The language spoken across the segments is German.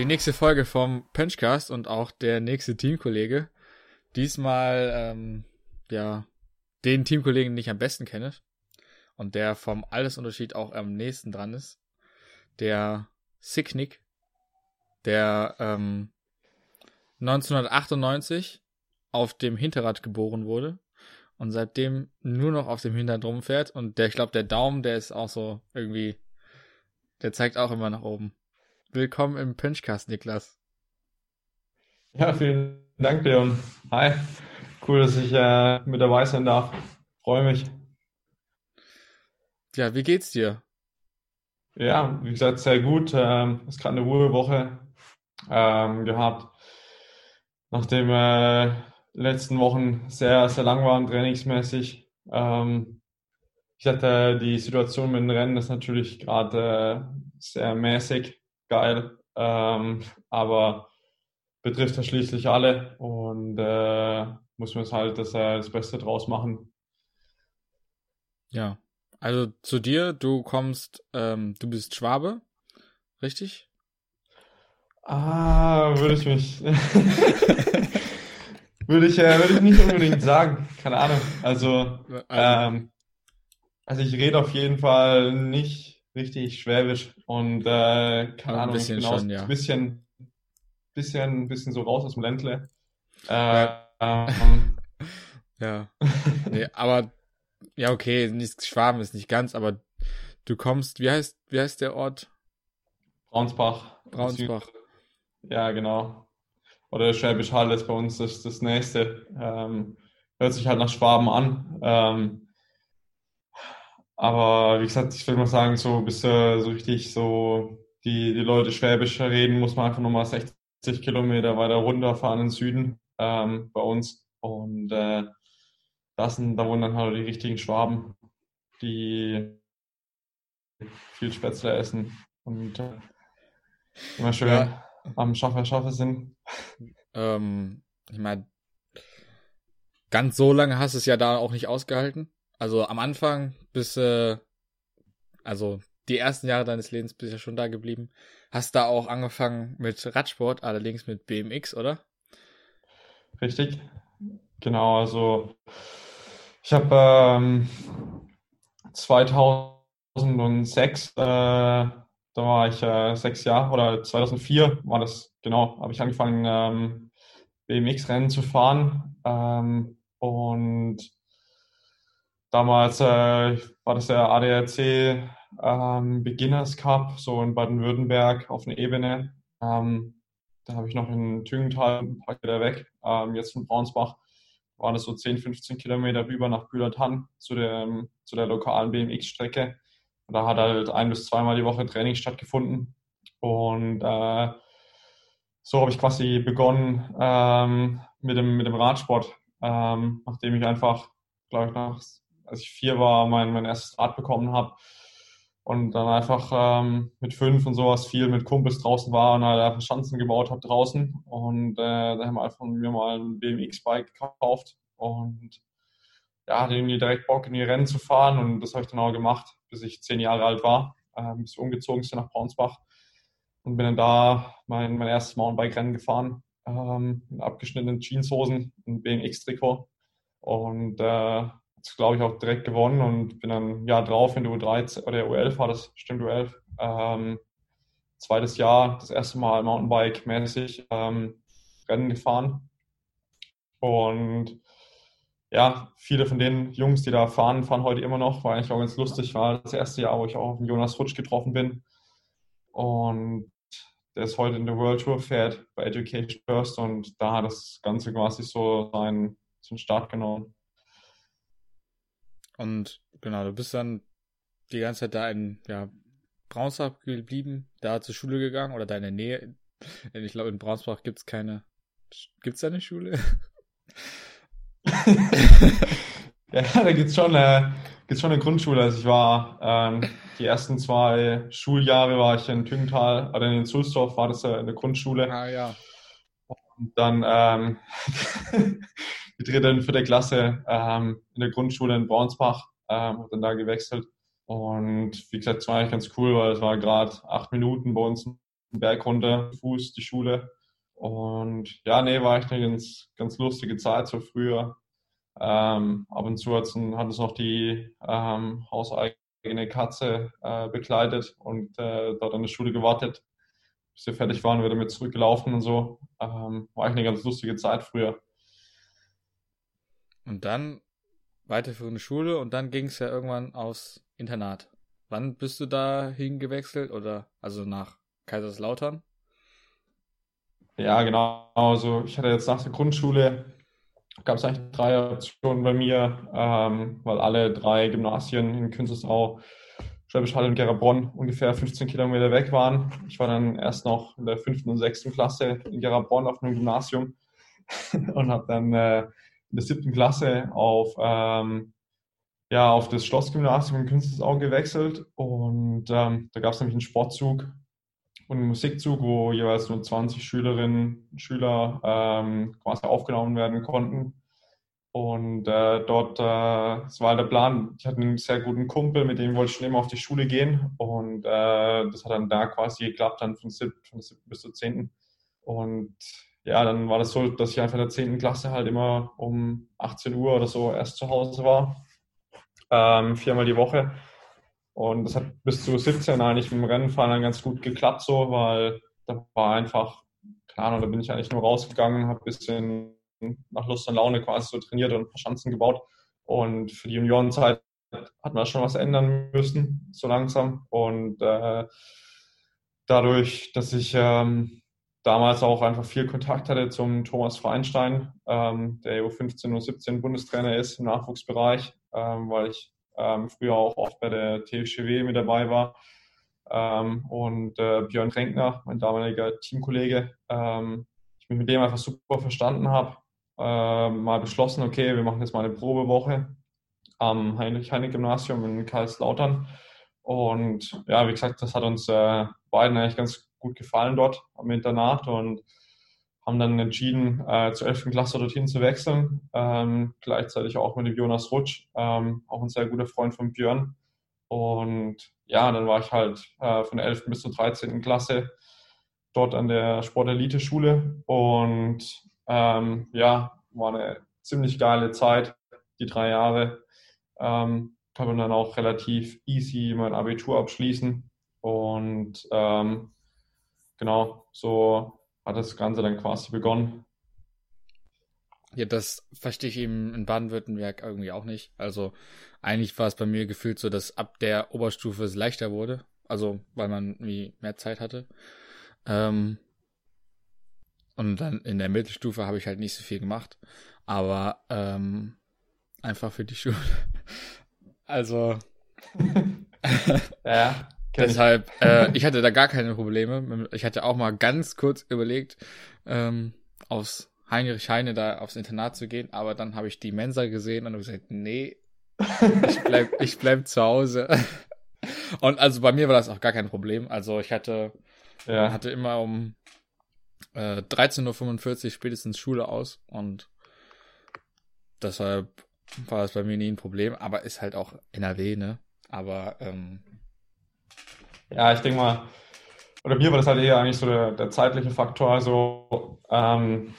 die nächste Folge vom Punchcast und auch der nächste Teamkollege. Diesmal, ähm, ja, den Teamkollegen, den ich am besten kenne und der vom Altersunterschied auch am nächsten dran ist. Der Sicknick, der ähm, 1998 auf dem Hinterrad geboren wurde und seitdem nur noch auf dem Hinterrad rumfährt und der, ich glaube, der Daumen, der ist auch so irgendwie, der zeigt auch immer nach oben. Willkommen im Pinchcast, Niklas. Ja, vielen Dank, Leon. Hi. Cool, dass ich äh, mit dabei sein darf. Freue mich. Ja, wie geht's dir? Ja, wie gesagt, sehr gut. Ähm, ist gerade eine Ruhewoche ähm, gehabt. Nachdem äh, letzten Wochen sehr, sehr lang waren, trainingsmäßig. Ähm, ich hatte die Situation mit den Rennen ist natürlich gerade äh, sehr mäßig geil. Ähm, aber betrifft ja schließlich alle und äh, muss man es halt das, äh, das Beste draus machen. Ja, also zu dir, du kommst, ähm, du bist Schwabe, richtig? Ah, würde ich mich. würde ich, äh, würde ich nicht unbedingt sagen. Keine Ahnung. Also, also, ähm, also ich rede auf jeden Fall nicht richtig schwäbisch und äh, keine Ahnung, ich bin schon, ja. ein bisschen, bisschen, bisschen so raus aus dem Ländle. Äh, ähm, ja. nee, aber ja, okay, nicht Schwaben ist nicht ganz, aber du kommst, wie heißt, wie heißt der Ort? Braunsbach. Braunsbach. Ja, genau. Oder Schwäbisch Hall ist bei uns das, das nächste. Ähm, hört sich halt nach Schwaben an. Ähm, aber wie gesagt, ich würde mal sagen, so bis äh, so richtig so die, die Leute Schwäbisch reden, muss man einfach nochmal 60 Kilometer weiter runterfahren in den Süden ähm, bei uns. Und äh, das sind, da wohnen dann halt die richtigen Schwaben, die viel Spätzle essen und äh, immer schön ja. am Schaffer Schaffer sind. Ähm, ich meine, ganz so lange hast du es ja da auch nicht ausgehalten. Also am Anfang bis, äh, also die ersten Jahre deines Lebens bist ja schon da geblieben. Hast da auch angefangen mit Radsport, allerdings mit BMX, oder? Richtig. Genau, also ich habe ähm, 2006, äh, da war ich äh, sechs Jahre, oder 2004 war das, genau, habe ich angefangen, ähm, BMX-Rennen zu fahren. Ähm, und Damals äh, war das der ADAC ähm, Beginners Cup, so in Baden-Württemberg auf einer Ebene. Ähm, da habe ich noch in Tüngenthal ein paar Kilometer weg, ähm, jetzt von Braunsbach, waren das so 10, 15 Kilometer rüber nach Bühlertann zu der, zu der lokalen BMX-Strecke. Da hat halt ein bis zweimal die Woche Training stattgefunden. Und äh, so habe ich quasi begonnen ähm, mit, dem, mit dem Radsport, ähm, nachdem ich einfach, glaube ich, nach als ich vier war, mein, mein erstes Rad bekommen habe. Und dann einfach ähm, mit fünf und sowas viel mit Kumpels draußen war und halt einfach Schanzen gebaut habe draußen. Und äh, da haben wir einfach mir mal ein BMX-Bike gekauft. Und ja, hatte irgendwie direkt Bock in die Rennen zu fahren. Und das habe ich dann auch gemacht, bis ich zehn Jahre alt war, äh, bis wir umgezogen sind nach Braunsbach. Und bin dann da mein, mein erstes Mountainbike-Rennen gefahren, ähm, in abgeschnittenen Jeanshosen, ein BMX-Trikot und äh, glaube ich, auch direkt gewonnen und bin dann Jahr drauf in der U13 oder U11 war das, stimmt U11. Ähm, zweites Jahr, das erste Mal Mountainbike-mäßig ähm, Rennen gefahren. Und ja, viele von den Jungs, die da fahren, fahren heute immer noch. War eigentlich auch ganz lustig. War das erste Jahr, wo ich auch auf Jonas Rutsch getroffen bin. Und der ist heute in der World Tour, fährt bei Education First und da hat das Ganze quasi so seinen, seinen Start genommen. Und genau, du bist dann die ganze Zeit da in ja, Braunsbach geblieben, da zur Schule gegangen oder deine Nähe. Ich glaube, in Braunsbach gibt es keine. Gibt es da eine Schule? ja, da gibt es schon, äh, schon eine Grundschule. Also ich war ähm, die ersten zwei Schuljahre war ich in Tüngenthal, oder in Sulzdorf war das äh, in der Grundschule. Ah ja. Und dann ähm, die dritte und vierte Klasse ähm, in der Grundschule in Braunsbach, ähm, habe dann da gewechselt. Und wie gesagt, es war eigentlich ganz cool, weil es war gerade acht Minuten bei uns Berg runter, Fuß, die Schule. Und ja, nee, war echt eine ganz, ganz lustige Zeit so früher. Ähm, ab und zu hat es noch die ähm, hauseigene Katze äh, begleitet und äh, dort an der Schule gewartet, bis wir fertig waren, wieder mit zurückgelaufen und so. Ähm, war eigentlich eine ganz lustige Zeit früher. Und dann weiterführende Schule und dann ging es ja irgendwann aufs Internat. Wann bist du da hingewechselt oder also nach Kaiserslautern? Ja, genau. Also ich hatte jetzt nach der Grundschule gab es eigentlich drei Optionen bei mir, ähm, weil alle drei Gymnasien in Künzelsau, Schwäbisch Hall und Gerabronn ungefähr 15 Kilometer weg waren. Ich war dann erst noch in der fünften und sechsten Klasse in Gerabronn auf einem Gymnasium und habe dann äh, in der siebten Klasse auf, ähm, ja, auf das Schlossgymnasium in Künzelsau gewechselt und ähm, da gab es nämlich einen Sportzug und einen Musikzug, wo jeweils nur 20 Schülerinnen und Schüler ähm, quasi aufgenommen werden konnten. Und äh, dort, äh, war der Plan, ich hatte einen sehr guten Kumpel, mit dem wollte ich schon immer auf die Schule gehen. Und äh, das hat dann da quasi geklappt, dann von, sieb, von der 7. bis zur 10. Und ja, dann war das so, dass ich einfach in der 10. Klasse halt immer um 18 Uhr oder so erst zu Hause war. Ähm, viermal die Woche. Und das hat bis zu 17 eigentlich im Rennenfahren dann ganz gut geklappt, so, weil da war einfach, keine Ahnung, da bin ich eigentlich nur rausgegangen, habe ein bisschen nach Lust und Laune quasi so trainiert und ein paar Schanzen gebaut. Und für die Juniorenzeit hat man schon was ändern müssen, so langsam. Und äh, dadurch, dass ich ähm, damals auch einfach viel Kontakt hatte zum Thomas Feinstein, ähm, der EU15 und 17 Bundestrainer ist im Nachwuchsbereich, ähm, weil ich ähm, früher auch oft bei der TFCW mit dabei war. Ähm, und äh, Björn Renkner, mein damaliger Teamkollege, ähm, ich mich mit dem einfach super verstanden habe, äh, mal beschlossen, okay, wir machen jetzt mal eine Probewoche am Heinrich-Heine-Gymnasium in Karlslautern. Und ja, wie gesagt, das hat uns äh, beiden eigentlich ganz gut gefallen dort am Internat und haben dann entschieden, äh, zur 11. Klasse dorthin zu wechseln. Ähm, gleichzeitig auch mit dem Jonas Rutsch, ähm, auch ein sehr guter Freund von Björn. Und ja, dann war ich halt äh, von der 11. bis zur 13. Klasse dort an der Sportelite-Schule und ähm, ja, war eine ziemlich geile Zeit, die drei Jahre. Ähm, kann dann auch relativ easy mein Abitur abschließen und ähm, genau, so hat das Ganze dann quasi begonnen. Ja, das verstehe ich eben in Baden-Württemberg irgendwie auch nicht. Also eigentlich war es bei mir gefühlt so, dass ab der Oberstufe es leichter wurde. Also weil man irgendwie mehr Zeit hatte. Ähm, und dann in der Mittelstufe habe ich halt nicht so viel gemacht. Aber ähm, einfach für die Schule. Also. ja. Deshalb, ich. Äh, ich hatte da gar keine Probleme. Ich hatte auch mal ganz kurz überlegt, ähm, aufs Heinrich Heine da aufs Internat zu gehen, aber dann habe ich die Mensa gesehen und habe gesagt, nee, ich bleib, ich bleib zu Hause. Und also bei mir war das auch gar kein Problem. Also ich hatte, ja. hatte immer um äh, 13.45 Uhr spätestens Schule aus und deshalb war das bei mir nie ein Problem, aber ist halt auch NRW, ne? Aber ähm, ja, ich denke mal, oder mir war das halt eher eigentlich so der, der zeitliche Faktor. Also ähm,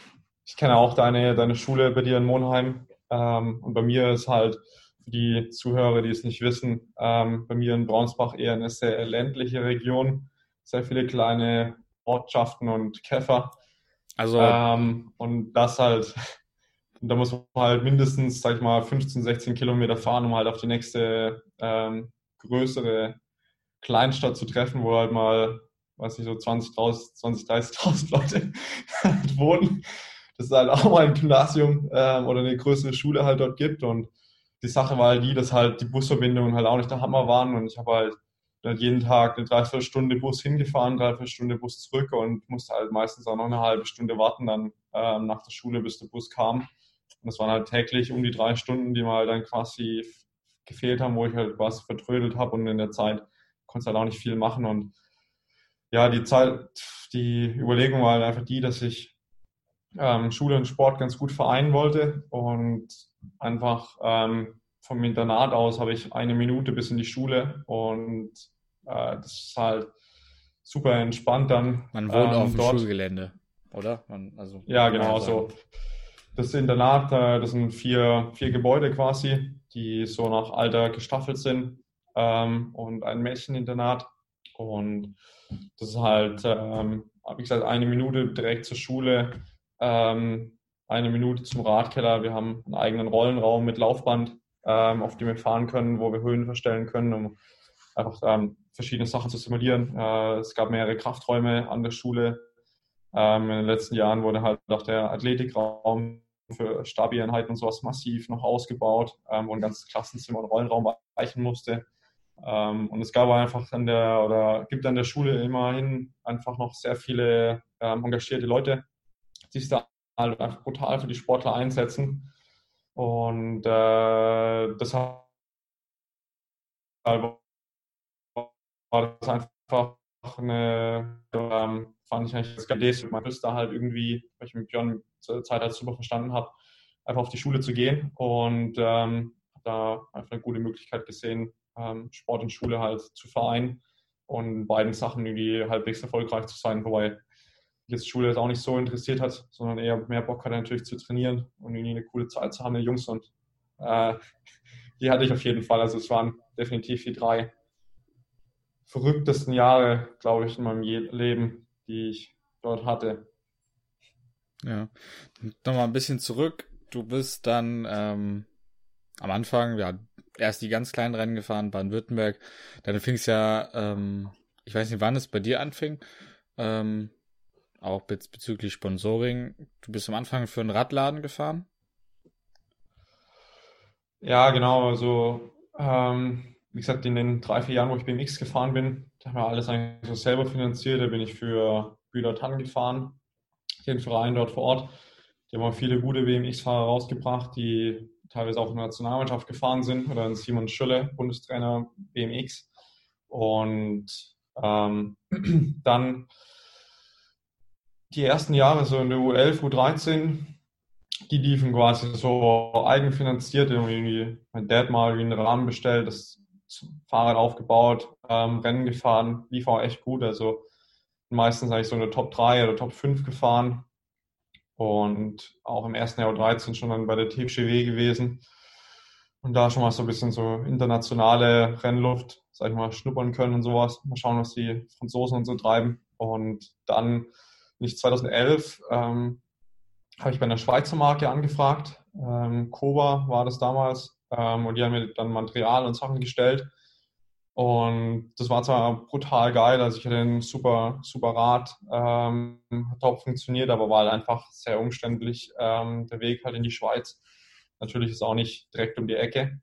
ich kenne auch deine, deine Schule bei dir in Monheim. Ähm, und bei mir ist halt für die Zuhörer, die es nicht wissen, ähm, bei mir in Braunsbach eher eine sehr ländliche Region. Sehr viele kleine Ortschaften und Käfer. Also ähm, und das halt, da muss man halt mindestens, sag ich mal, 15, 16 Kilometer fahren, um halt auf die nächste ähm, größere Kleinstadt zu treffen, wo halt mal, weiß nicht, so 20, 20 30.000 Leute wohnen. Das ist halt auch mal ein Gymnasium ähm, oder eine größere Schule halt dort gibt. Und die Sache war halt die, dass halt die Busverbindungen halt auch nicht der Hammer waren. Und ich habe halt jeden Tag eine Dreiviertelstunde Bus hingefahren, Dreiviertelstunde Bus zurück und musste halt meistens auch noch eine halbe Stunde warten dann ähm, nach der Schule, bis der Bus kam. Und das waren halt täglich um die drei Stunden, die mir halt dann quasi gefehlt haben, wo ich halt was vertrödelt habe und in der Zeit konnte halt auch nicht viel machen. Und ja, die Zeit, die Überlegung war halt einfach die, dass ich ähm, Schule und Sport ganz gut vereinen wollte und einfach ähm, vom Internat aus habe ich eine Minute bis in die Schule und äh, das ist halt super entspannt dann. Man wohnt ähm, auf dem dort. Schulgelände, oder? Man, also, ja, genau, so. Das Internat, äh, das sind vier, vier Gebäude quasi, die so nach Alter gestaffelt sind ähm, und ein Mädcheninternat. Und das ist halt, ähm, wie gesagt, eine Minute direkt zur Schule, ähm, eine Minute zum Radkeller. Wir haben einen eigenen Rollenraum mit Laufband, ähm, auf dem wir fahren können, wo wir Höhen verstellen können, um einfach ähm, verschiedene Sachen zu simulieren. Äh, es gab mehrere Krafträume an der Schule. Ähm, in den letzten Jahren wurde halt auch der Athletikraum für Stabi-Einheiten und sowas massiv noch ausgebaut, ähm, wo ein ganzes Klassenzimmer und Rollenraum weichen musste. Ähm, und es gab einfach an der oder gibt an der Schule immerhin einfach noch sehr viele ähm, engagierte Leute, die sich da halt einfach brutal für die Sportler einsetzen. Und äh, deshalb war das einfach eine, ähm, fand ich eigentlich das Idee, man müsste halt irgendwie, weil ich mit Björn zur Zeit halt super verstanden habe, einfach auf die Schule zu gehen und ähm, da einfach eine gute Möglichkeit gesehen, Sport und Schule halt zu vereinen und beiden Sachen irgendwie halbwegs erfolgreich zu sein, wobei jetzt Schule jetzt auch nicht so interessiert hat, sondern eher mehr Bock hatte natürlich zu trainieren und irgendwie eine coole Zeit zu haben, die Jungs und äh, die hatte ich auf jeden Fall. Also es waren definitiv die drei verrücktesten Jahre, glaube ich, in meinem Leben, die ich dort hatte. Ja, nochmal ein bisschen zurück. Du bist dann ähm, am Anfang, ja, erst die ganz kleinen Rennen gefahren, Baden-Württemberg. Dann fing es ja, ähm, ich weiß nicht, wann es bei dir anfing, ähm, auch bez bezüglich Sponsoring. Du bist am Anfang für einen Radladen gefahren? Ja, genau. Also, ähm, wie gesagt, in den drei, vier Jahren, wo ich BMX gefahren bin, da haben wir alles eigentlich so selber finanziert. Da bin ich für Bühler Tann gefahren, den Verein dort vor Ort. Die haben auch viele gute BMX-Fahrer rausgebracht, die teilweise auch in der Nationalmannschaft gefahren sind oder in Simon Schülle, Bundestrainer BMX. Und ähm, dann die ersten Jahre, so in der U11, U13, die liefen quasi so eigenfinanziert. Irgendwie mein Dad mal einen Rahmen bestellt, das Fahrrad aufgebaut, ähm, Rennen gefahren, lief auch echt gut. Also meistens eigentlich so eine Top 3 oder Top 5 gefahren und auch im ersten Jahr 13 schon dann bei der TFGW gewesen und da schon mal so ein bisschen so internationale Rennluft, sag ich mal, schnuppern können und sowas. Mal schauen, was die Franzosen und so treiben. Und dann, nicht 2011, ähm, habe ich bei einer Schweizer Marke angefragt. Ähm, Koba war das damals. Ähm, und die haben mir dann Material und Sachen gestellt. Und das war zwar brutal geil, also ich hatte ein super, super Rad, ähm, hat top funktioniert, aber war halt einfach sehr umständlich, ähm, der Weg halt in die Schweiz. Natürlich ist auch nicht direkt um die Ecke.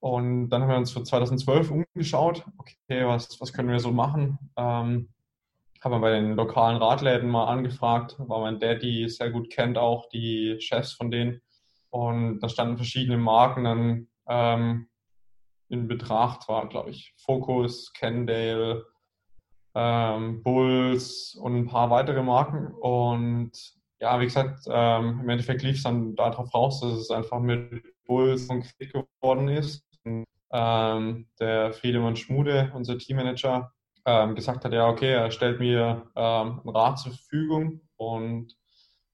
Und dann haben wir uns für 2012 umgeschaut, okay, was, was können wir so machen? Ähm, haben wir bei den lokalen Radläden mal angefragt, weil mein Daddy sehr gut kennt auch die Chefs von denen. Und da standen verschiedene Marken dann ähm, in Betracht war, glaube ich, Focus, Kendale, ähm, Bulls und ein paar weitere Marken. Und ja, wie gesagt, ähm, im Endeffekt lief es dann darauf raus, dass es einfach mit Bulls konkret geworden ist. Und, ähm, der Friedemann Schmude, unser Teammanager, ähm, gesagt hat, ja, okay, er stellt mir ähm, ein Rad zur Verfügung und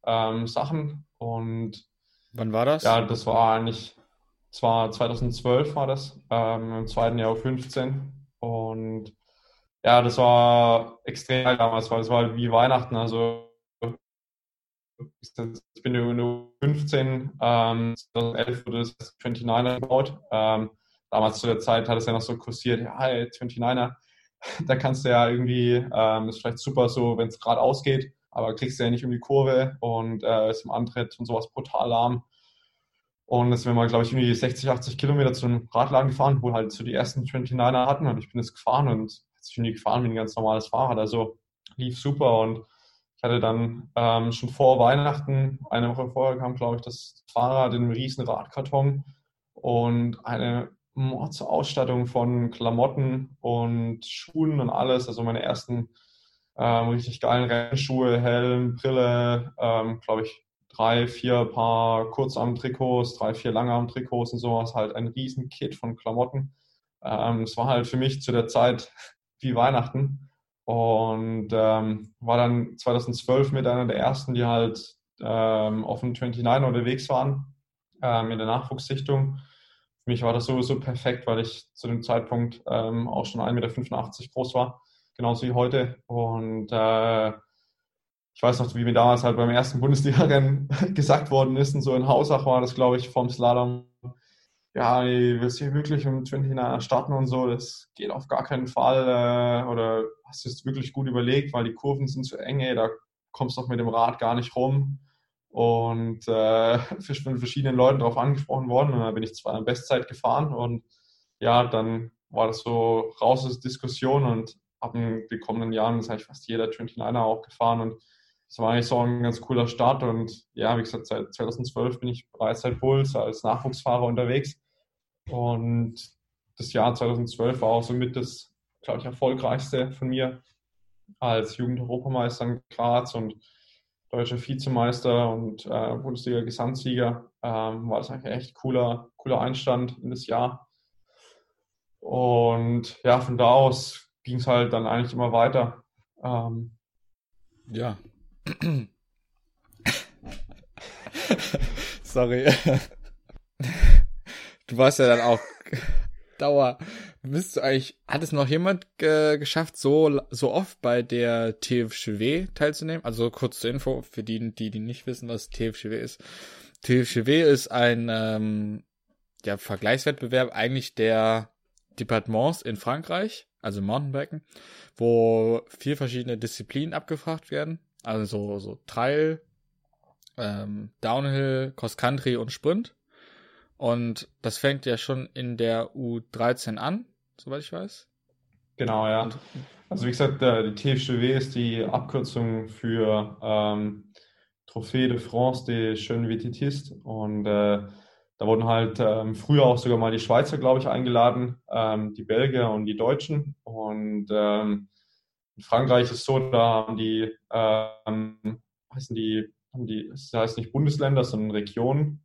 ähm, Sachen. Und wann war das? Ja, das war eigentlich zwar 2012 war das, ähm, im zweiten Jahr 15. Und ja, das war extrem damals, weil es war halt wie Weihnachten. Also ich bin nur 15, ähm, 2011 wurde das 29er gebaut. Ähm, damals zu der Zeit hat es ja noch so kursiert, ja, hey, 29er, da kannst du ja irgendwie, ähm, ist vielleicht super so, wenn es gerade ausgeht, aber kriegst du ja nicht um die Kurve und äh, ist im Antritt und sowas brutal lahm. Und jetzt sind wir mal, glaube ich, irgendwie 60, 80 Kilometer zu einem Radladen gefahren, wo halt so die ersten 29er hatten. Und ich bin jetzt gefahren und jetzt bin ich gefahren wie ein ganz normales Fahrrad. Also lief super. Und ich hatte dann ähm, schon vor Weihnachten, eine Woche vorher kam, glaube ich, das Fahrrad in einem riesen Radkarton und eine Mordsausstattung von Klamotten und Schuhen und alles. Also meine ersten ähm, richtig geilen Rennschuhe, Helm, Brille, ähm, glaube ich, drei, vier Paar Kurzarm-Trikots, drei, vier Langarm-Trikots und sowas, halt ein riesen Kit von Klamotten. Ähm, es war halt für mich zu der Zeit wie Weihnachten. und ähm, war dann 2012 mit einer der ersten, die halt ähm, auf dem 29 unterwegs waren ähm, in der Nachwuchssichtung. Für mich war das sowieso perfekt, weil ich zu dem Zeitpunkt ähm, auch schon 1,85 Meter groß war, genauso wie heute. Und äh, ich weiß noch, wie mir damals halt beim ersten Bundesliga-Rennen gesagt worden ist, und so in Hausach war das, glaube ich, vom Slalom. Ja, willst du hier wirklich im 29 starten und so? Das geht auf gar keinen Fall. Äh, oder hast du es wirklich gut überlegt, weil die Kurven sind zu eng, ey, da kommst du doch mit dem Rad gar nicht rum und äh, von verschiedenen Leuten darauf angesprochen worden. Und dann bin ich zwar in Bestzeit gefahren und ja, dann war das so raus aus Diskussion und ab den kommenden Jahren ist eigentlich fast jeder 29er auch gefahren und das war eigentlich so ein ganz cooler Start und ja, wie gesagt, seit 2012 bin ich bereits seit Puls als Nachwuchsfahrer unterwegs und das Jahr 2012 war auch somit das, glaube ich, erfolgreichste von mir als Jugendeuropameister in Graz und deutscher Vizemeister und äh, Bundesliga-Gesamtsieger. Ähm, war das eigentlich echt cooler, cooler Einstand in das Jahr. Und ja, von da aus ging es halt dann eigentlich immer weiter. Ähm, ja. Sorry. Du warst ja dann auch Dauer. Bist du eigentlich, hat es noch jemand äh, geschafft, so, so oft bei der TFCW teilzunehmen? Also kurz zur Info, für die, die, die nicht wissen, was TFCW ist. TFCW ist ein ähm, ja, Vergleichswettbewerb eigentlich der Departements in Frankreich, also Mountainbiken, wo vier verschiedene Disziplinen abgefragt werden. Also so, so Trail, ähm, Downhill, Cross Country und Sprint. Und das fängt ja schon in der U13 an, soweit ich weiß. Genau, ja. Also wie gesagt, die TFGW ist die Abkürzung für ähm, Trophée de France des Jeunes Vététistes. Und äh, da wurden halt ähm, früher auch sogar mal die Schweizer, glaube ich, eingeladen, ähm, die Belgier und die Deutschen. Und ähm, in Frankreich ist so, da haben die, ähm, heißen die, haben die, das heißt nicht Bundesländer, sondern Regionen.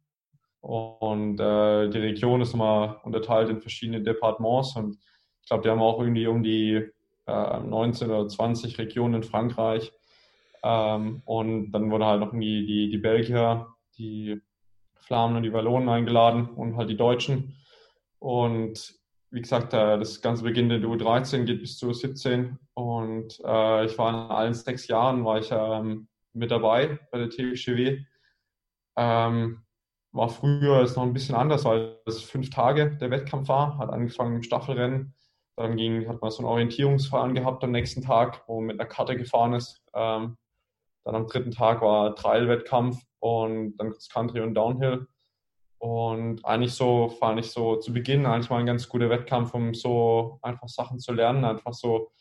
Und äh, die Region ist immer unterteilt in verschiedene Departements und ich glaube, die haben auch irgendwie um die äh, 19 oder 20 Regionen in Frankreich. Ähm, und dann wurde halt noch irgendwie die, die Belgier, die Flamen und die Wallonen eingeladen und halt die Deutschen. Und wie gesagt, äh, das Ganze beginnt in der U13, geht bis zur U17. Und äh, ich war in allen sechs Jahren war ich ähm, mit dabei bei der TGW. Ähm, war früher ist noch ein bisschen anders, weil es fünf Tage der Wettkampf war. Hat angefangen im Staffelrennen. Dann ging, hat man so ein Orientierungsfahren gehabt am nächsten Tag, wo man mit einer Karte gefahren ist. Ähm, dann am dritten Tag war Trail-Wettkampf und dann Country und Downhill. Und eigentlich so fand ich so zu Beginn eigentlich mal ein ganz guter Wettkampf, um so einfach Sachen zu lernen, einfach so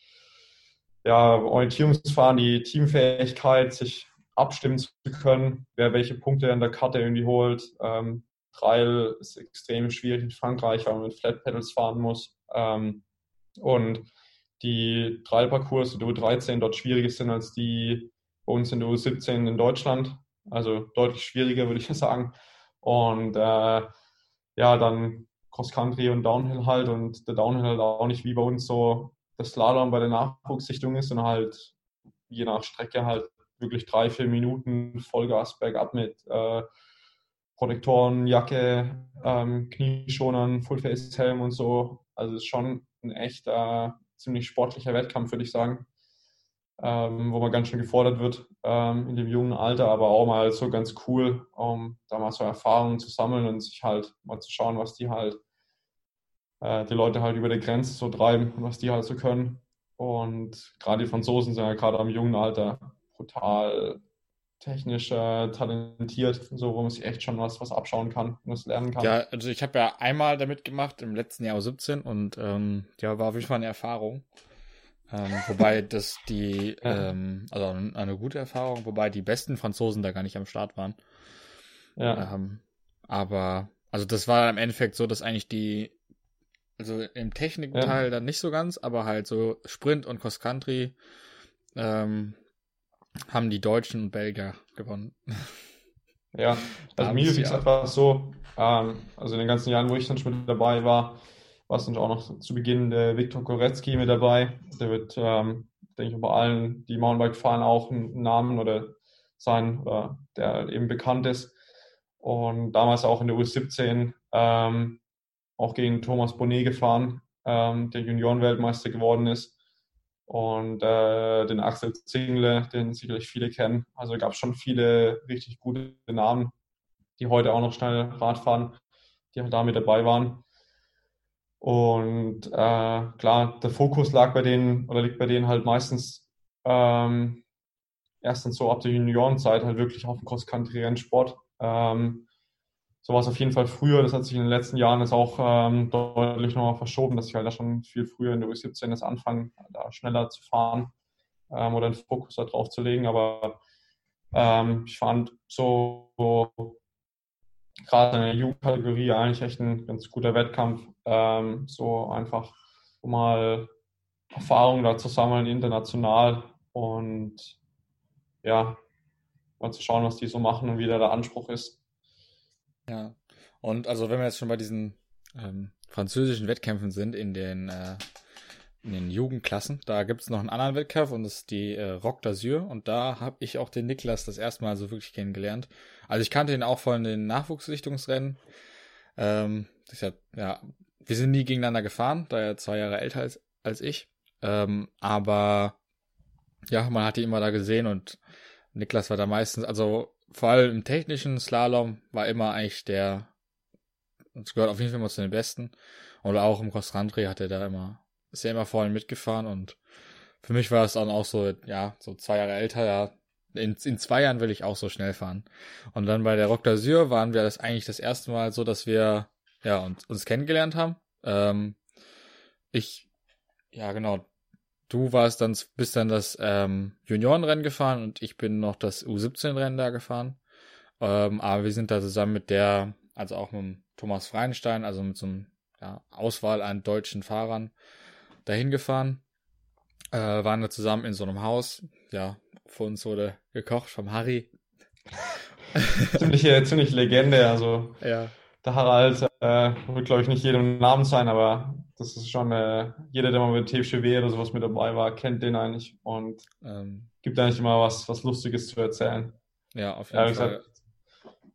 ja, Orientierungsfahren, die Teamfähigkeit, sich abstimmen zu können, wer welche Punkte in der Karte irgendwie holt. Ähm, Trail ist extrem schwierig in Frankreich, weil man mit Flat Pedals fahren muss. Ähm, und die Trailparcours der U13 dort schwieriger sind als die bei uns in der U17 in Deutschland. Also deutlich schwieriger, würde ich sagen. Und äh, ja, dann Cross Country und Downhill halt. Und der Downhill halt auch nicht wie bei uns so das Slalom bei der Nachwuchssichtung ist, sondern halt je nach Strecke halt wirklich drei, vier Minuten Vollgas bergab mit äh, Protektoren, Jacke, ähm, Knieschonern, Fullface-Helm und so. Also es ist schon ein echt äh, ziemlich sportlicher Wettkampf, würde ich sagen, ähm, wo man ganz schön gefordert wird ähm, in dem jungen Alter, aber auch mal so ganz cool, um da mal so Erfahrungen zu sammeln und sich halt mal zu schauen, was die halt, äh, die Leute halt über der Grenze so treiben und was die halt so können. Und gerade die Franzosen sind ja gerade am jungen Alter brutal technisch äh, talentiert, so wo man sich echt schon was, was abschauen kann und was lernen kann. Ja, also ich habe ja einmal damit gemacht im letzten Jahr 17 und ähm, ja, war auf jeden Fall eine Erfahrung. Ähm, wobei das die, ähm, also eine gute Erfahrung, wobei die besten Franzosen da gar nicht am Start waren. Ja. Ähm, aber, also das war im Endeffekt so, dass eigentlich die, also im Technikteil ja. dann nicht so ganz, aber halt so Sprint und Cross Country, ähm, haben die Deutschen und Belgier gewonnen. Ja, also mir ist es einfach so, ähm, also in den ganzen Jahren, wo ich dann schon mit dabei war, war es auch noch zu Beginn der Viktor Korecki mit dabei. Der wird ähm, denke ich, bei allen, die Mountainbike fahren, auch einen Namen oder sein, oder der eben bekannt ist. Und damals auch in der U17 ähm, auch gegen Thomas Bonnet gefahren, ähm, der Juniorenweltmeister geworden ist. Und äh, den Axel Zingle, den sicherlich viele kennen. Also gab es schon viele richtig gute Namen, die heute auch noch schnell Rad fahren, die halt da mit dabei waren. Und äh, klar, der Fokus lag bei denen oder liegt bei denen halt meistens ähm, erstens so ab der Juniorenzeit halt wirklich auf dem Cross-Country-Rennsport. Ähm, so war es auf jeden Fall früher. Das hat sich in den letzten Jahren jetzt auch ähm, deutlich nochmal verschoben, dass ich halt da schon viel früher in der U17 das anfangen, da schneller zu fahren ähm, oder den Fokus da drauf zu legen. Aber ähm, ich fand so, so gerade in der Jugendkategorie eigentlich echt ein ganz guter Wettkampf. Ähm, so einfach, mal Erfahrungen da zu sammeln, international und ja, mal zu schauen, was die so machen und wie da der Anspruch ist. Ja, und also wenn wir jetzt schon bei diesen ähm, französischen Wettkämpfen sind in den, äh, in den Jugendklassen, da gibt es noch einen anderen Wettkampf und das ist die äh, Rock d'Azur und da habe ich auch den Niklas das erste Mal so wirklich kennengelernt. Also ich kannte ihn auch von den Nachwuchsrichtungsrennen. Ähm, das ja, ja, wir sind nie gegeneinander gefahren, da er zwei Jahre älter ist als ich. Ähm, aber ja, man hat ihn immer da gesehen und Niklas war da meistens, also vor allem im technischen Slalom war immer eigentlich der, es gehört auf jeden Fall immer zu den Besten. Oder auch im Cross Country hat er da immer, ist er immer vorhin mitgefahren und für mich war es dann auch so, ja, so zwei Jahre älter, ja, in, in zwei Jahren will ich auch so schnell fahren. Und dann bei der Rock d'Azur waren wir das eigentlich das erste Mal so, dass wir, ja, uns, uns kennengelernt haben. Ähm, ich, ja, genau, du warst dann, bist dann das ähm, Juniorenrennen gefahren und ich bin noch das U17-Rennen da gefahren. Ähm, aber wir sind da zusammen mit der, also auch mit Thomas Freienstein, also mit so einem ja, Auswahl an deutschen Fahrern dahin gefahren. Äh, waren da zusammen in so einem Haus. Ja, für uns wurde gekocht vom Harry. ziemlich, ziemlich Legende, also. Ja. Der Harald äh, wird, glaube ich, nicht jedem Namen sein, aber das ist schon, äh, jeder, der mal mit TFCW oder sowas mit dabei war, kennt den eigentlich und ähm, gibt eigentlich immer was, was Lustiges zu erzählen. Ja, auf jeden ja, Fall. Gesagt,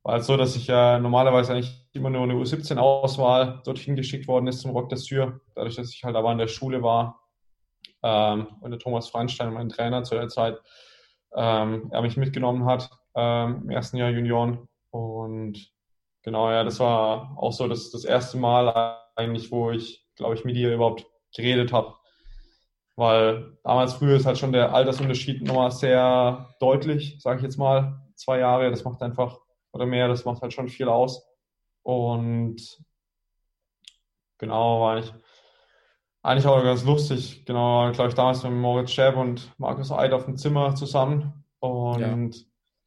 war halt so, dass ich ja normalerweise eigentlich immer nur eine U17-Auswahl dorthin geschickt worden ist zum Rock der Sür. Dadurch, dass ich halt aber in der Schule war ähm, und der Thomas Freinstein, mein Trainer zu der Zeit, ähm, er mich mitgenommen hat ähm, im ersten Jahr Junioren. Und genau, ja, das war auch so das, das erste Mal eigentlich, wo ich glaube ich, mit ihr überhaupt geredet habe. Weil damals früher ist halt schon der Altersunterschied nochmal sehr deutlich, sage ich jetzt mal. Zwei Jahre, das macht einfach, oder mehr, das macht halt schon viel aus. Und genau, war ich eigentlich auch ganz lustig. Genau, glaube ich, damals mit Moritz Schäb und Markus Eid auf dem Zimmer zusammen. Und ja.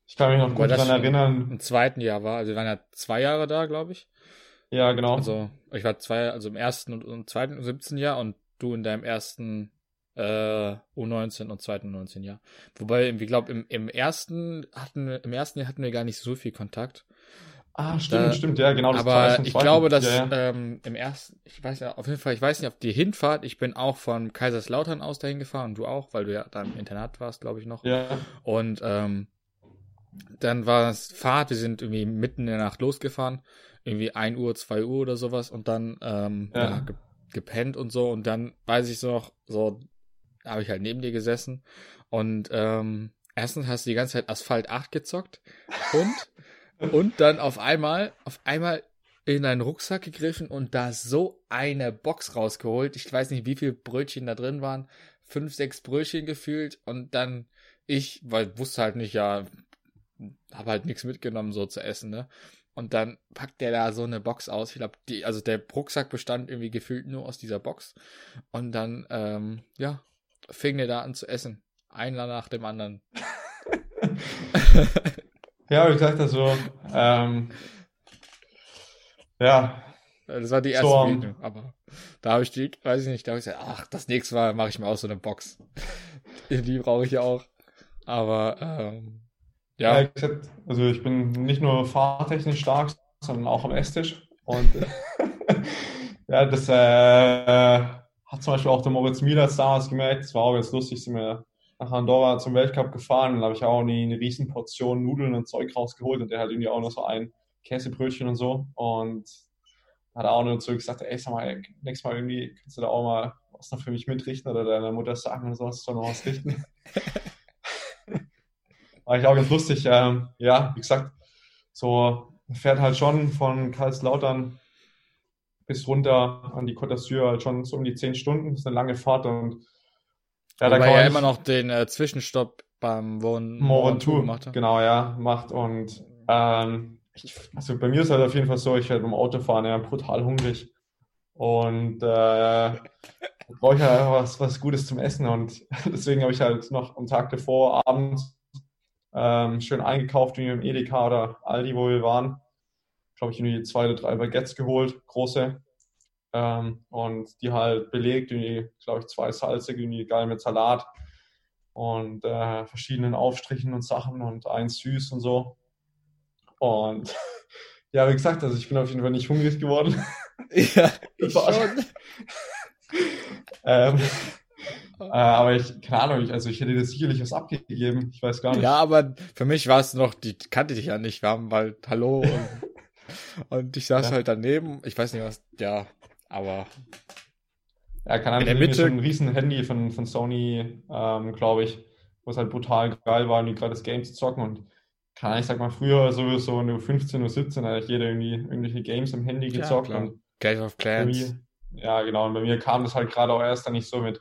ich kann mich noch gut daran erinnern. Im zweiten Jahr war, also wir waren ja zwei Jahre da, glaube ich. Ja, genau. Also ich war zwei, also im ersten und, und zweiten 17 Jahr und du in deinem ersten äh, U19 und zweiten U19 Jahr. Wobei, ich glaube, im, im ersten hatten im ersten Jahr hatten wir gar nicht so viel Kontakt. Ah, stimmt, da, stimmt, ja, genau. Das aber ich glaube, dass ja, ja. Ähm, im ersten, ich weiß ja, auf jeden Fall, ich weiß nicht, auf die Hinfahrt, ich bin auch von Kaiserslautern aus dahin gefahren und du auch, weil du ja da im Internat warst, glaube ich noch. Ja. Und ähm, dann war es Fahrt, wir sind irgendwie mitten in der Nacht losgefahren irgendwie 1 Uhr, 2 Uhr oder sowas und dann ähm, ja. ja ge gepennt und so und dann weiß ich so noch, so habe ich halt neben dir gesessen und ähm, erstens hast du die ganze Zeit Asphalt 8 gezockt und und dann auf einmal, auf einmal in deinen Rucksack gegriffen und da so eine Box rausgeholt. Ich weiß nicht, wie viele Brötchen da drin waren. Fünf, sechs Brötchen gefühlt und dann ich, weil wusste halt nicht, ja, habe halt nichts mitgenommen so zu essen, ne? Und dann packt der da so eine Box aus. Ich glaube, die, also der Rucksack bestand irgendwie gefühlt nur aus dieser Box. Und dann, ähm, ja, fing der da an zu essen. Einer nach dem anderen. ja, wie gesagt, also, ähm, ja. Das war die erste so, Video, aber da habe ich die, weiß ich nicht, da habe ich gesagt, ach, das nächste Mal mache ich mir auch so eine Box. die brauche ich ja auch. Aber, ähm, ja. ja also ich bin nicht nur fahrtechnisch stark, sondern auch am Esstisch. Und ja, das äh, hat zum Beispiel auch der Moritz Mielers damals gemerkt, das war auch ganz lustig, sind wir nach Andorra zum Weltcup gefahren und da habe ich auch nie eine riesen Portion Nudeln und Zeug rausgeholt und der hat irgendwie auch noch so ein Käsebrötchen und so und hat auch nur zu gesagt, ey, sag mal, nächstes Mal irgendwie kannst du da auch mal was noch für mich mitrichten oder deiner Mutter sagen und sollst du noch was richten. War ich auch ganz lustig. Ähm, ja, wie gesagt, so fährt halt schon von Karlslautern bis runter an die Côte d'Azur halt schon so um die zehn Stunden. Das ist eine lange Fahrt und ja, da kann ja immer noch den äh, Zwischenstopp beim Mont Ventoux gemacht hat. Genau, ja, macht und ähm, ich, also bei mir ist halt auf jeden Fall so, ich werde beim Autofahren ja brutal hungrig und äh, brauche ich halt was, was Gutes zum Essen und deswegen habe ich halt noch am Tag davor abends ähm, schön eingekauft, wie im Edeka oder Aldi, wo wir waren. Glaube ich, irgendwie zwei oder drei Baguettes geholt, große. Ähm, und die halt belegt, irgendwie, glaube ich, zwei salzig, irgendwie geil mit Salat und äh, verschiedenen Aufstrichen und Sachen und eins süß und so. Und ja, wie gesagt, also ich bin auf jeden Fall nicht hungrig geworden. Ja, ich schon. ähm, äh, aber ich, keine Ahnung, also ich hätte dir sicherlich was abgegeben. Ich weiß gar nicht. Ja, aber für mich war es noch, die kannte dich ja nicht. Wir haben halt Hallo und, und ich saß ja. halt daneben. Ich weiß nicht was, ja, aber. Ja, keine Ahnung, in der Mitte. schon ein riesen Handy von, von Sony, ähm, glaube ich, wo es halt brutal geil war, irgendwie gerade das Game zu zocken und kann ich sag mal, früher sowieso in 15 oder 17 hat jeder irgendwie irgendwelche Games im Handy gezockt. Ja, und Clash of Clans. Mir, ja, genau. Und bei mir kam das halt gerade auch erst dann nicht so mit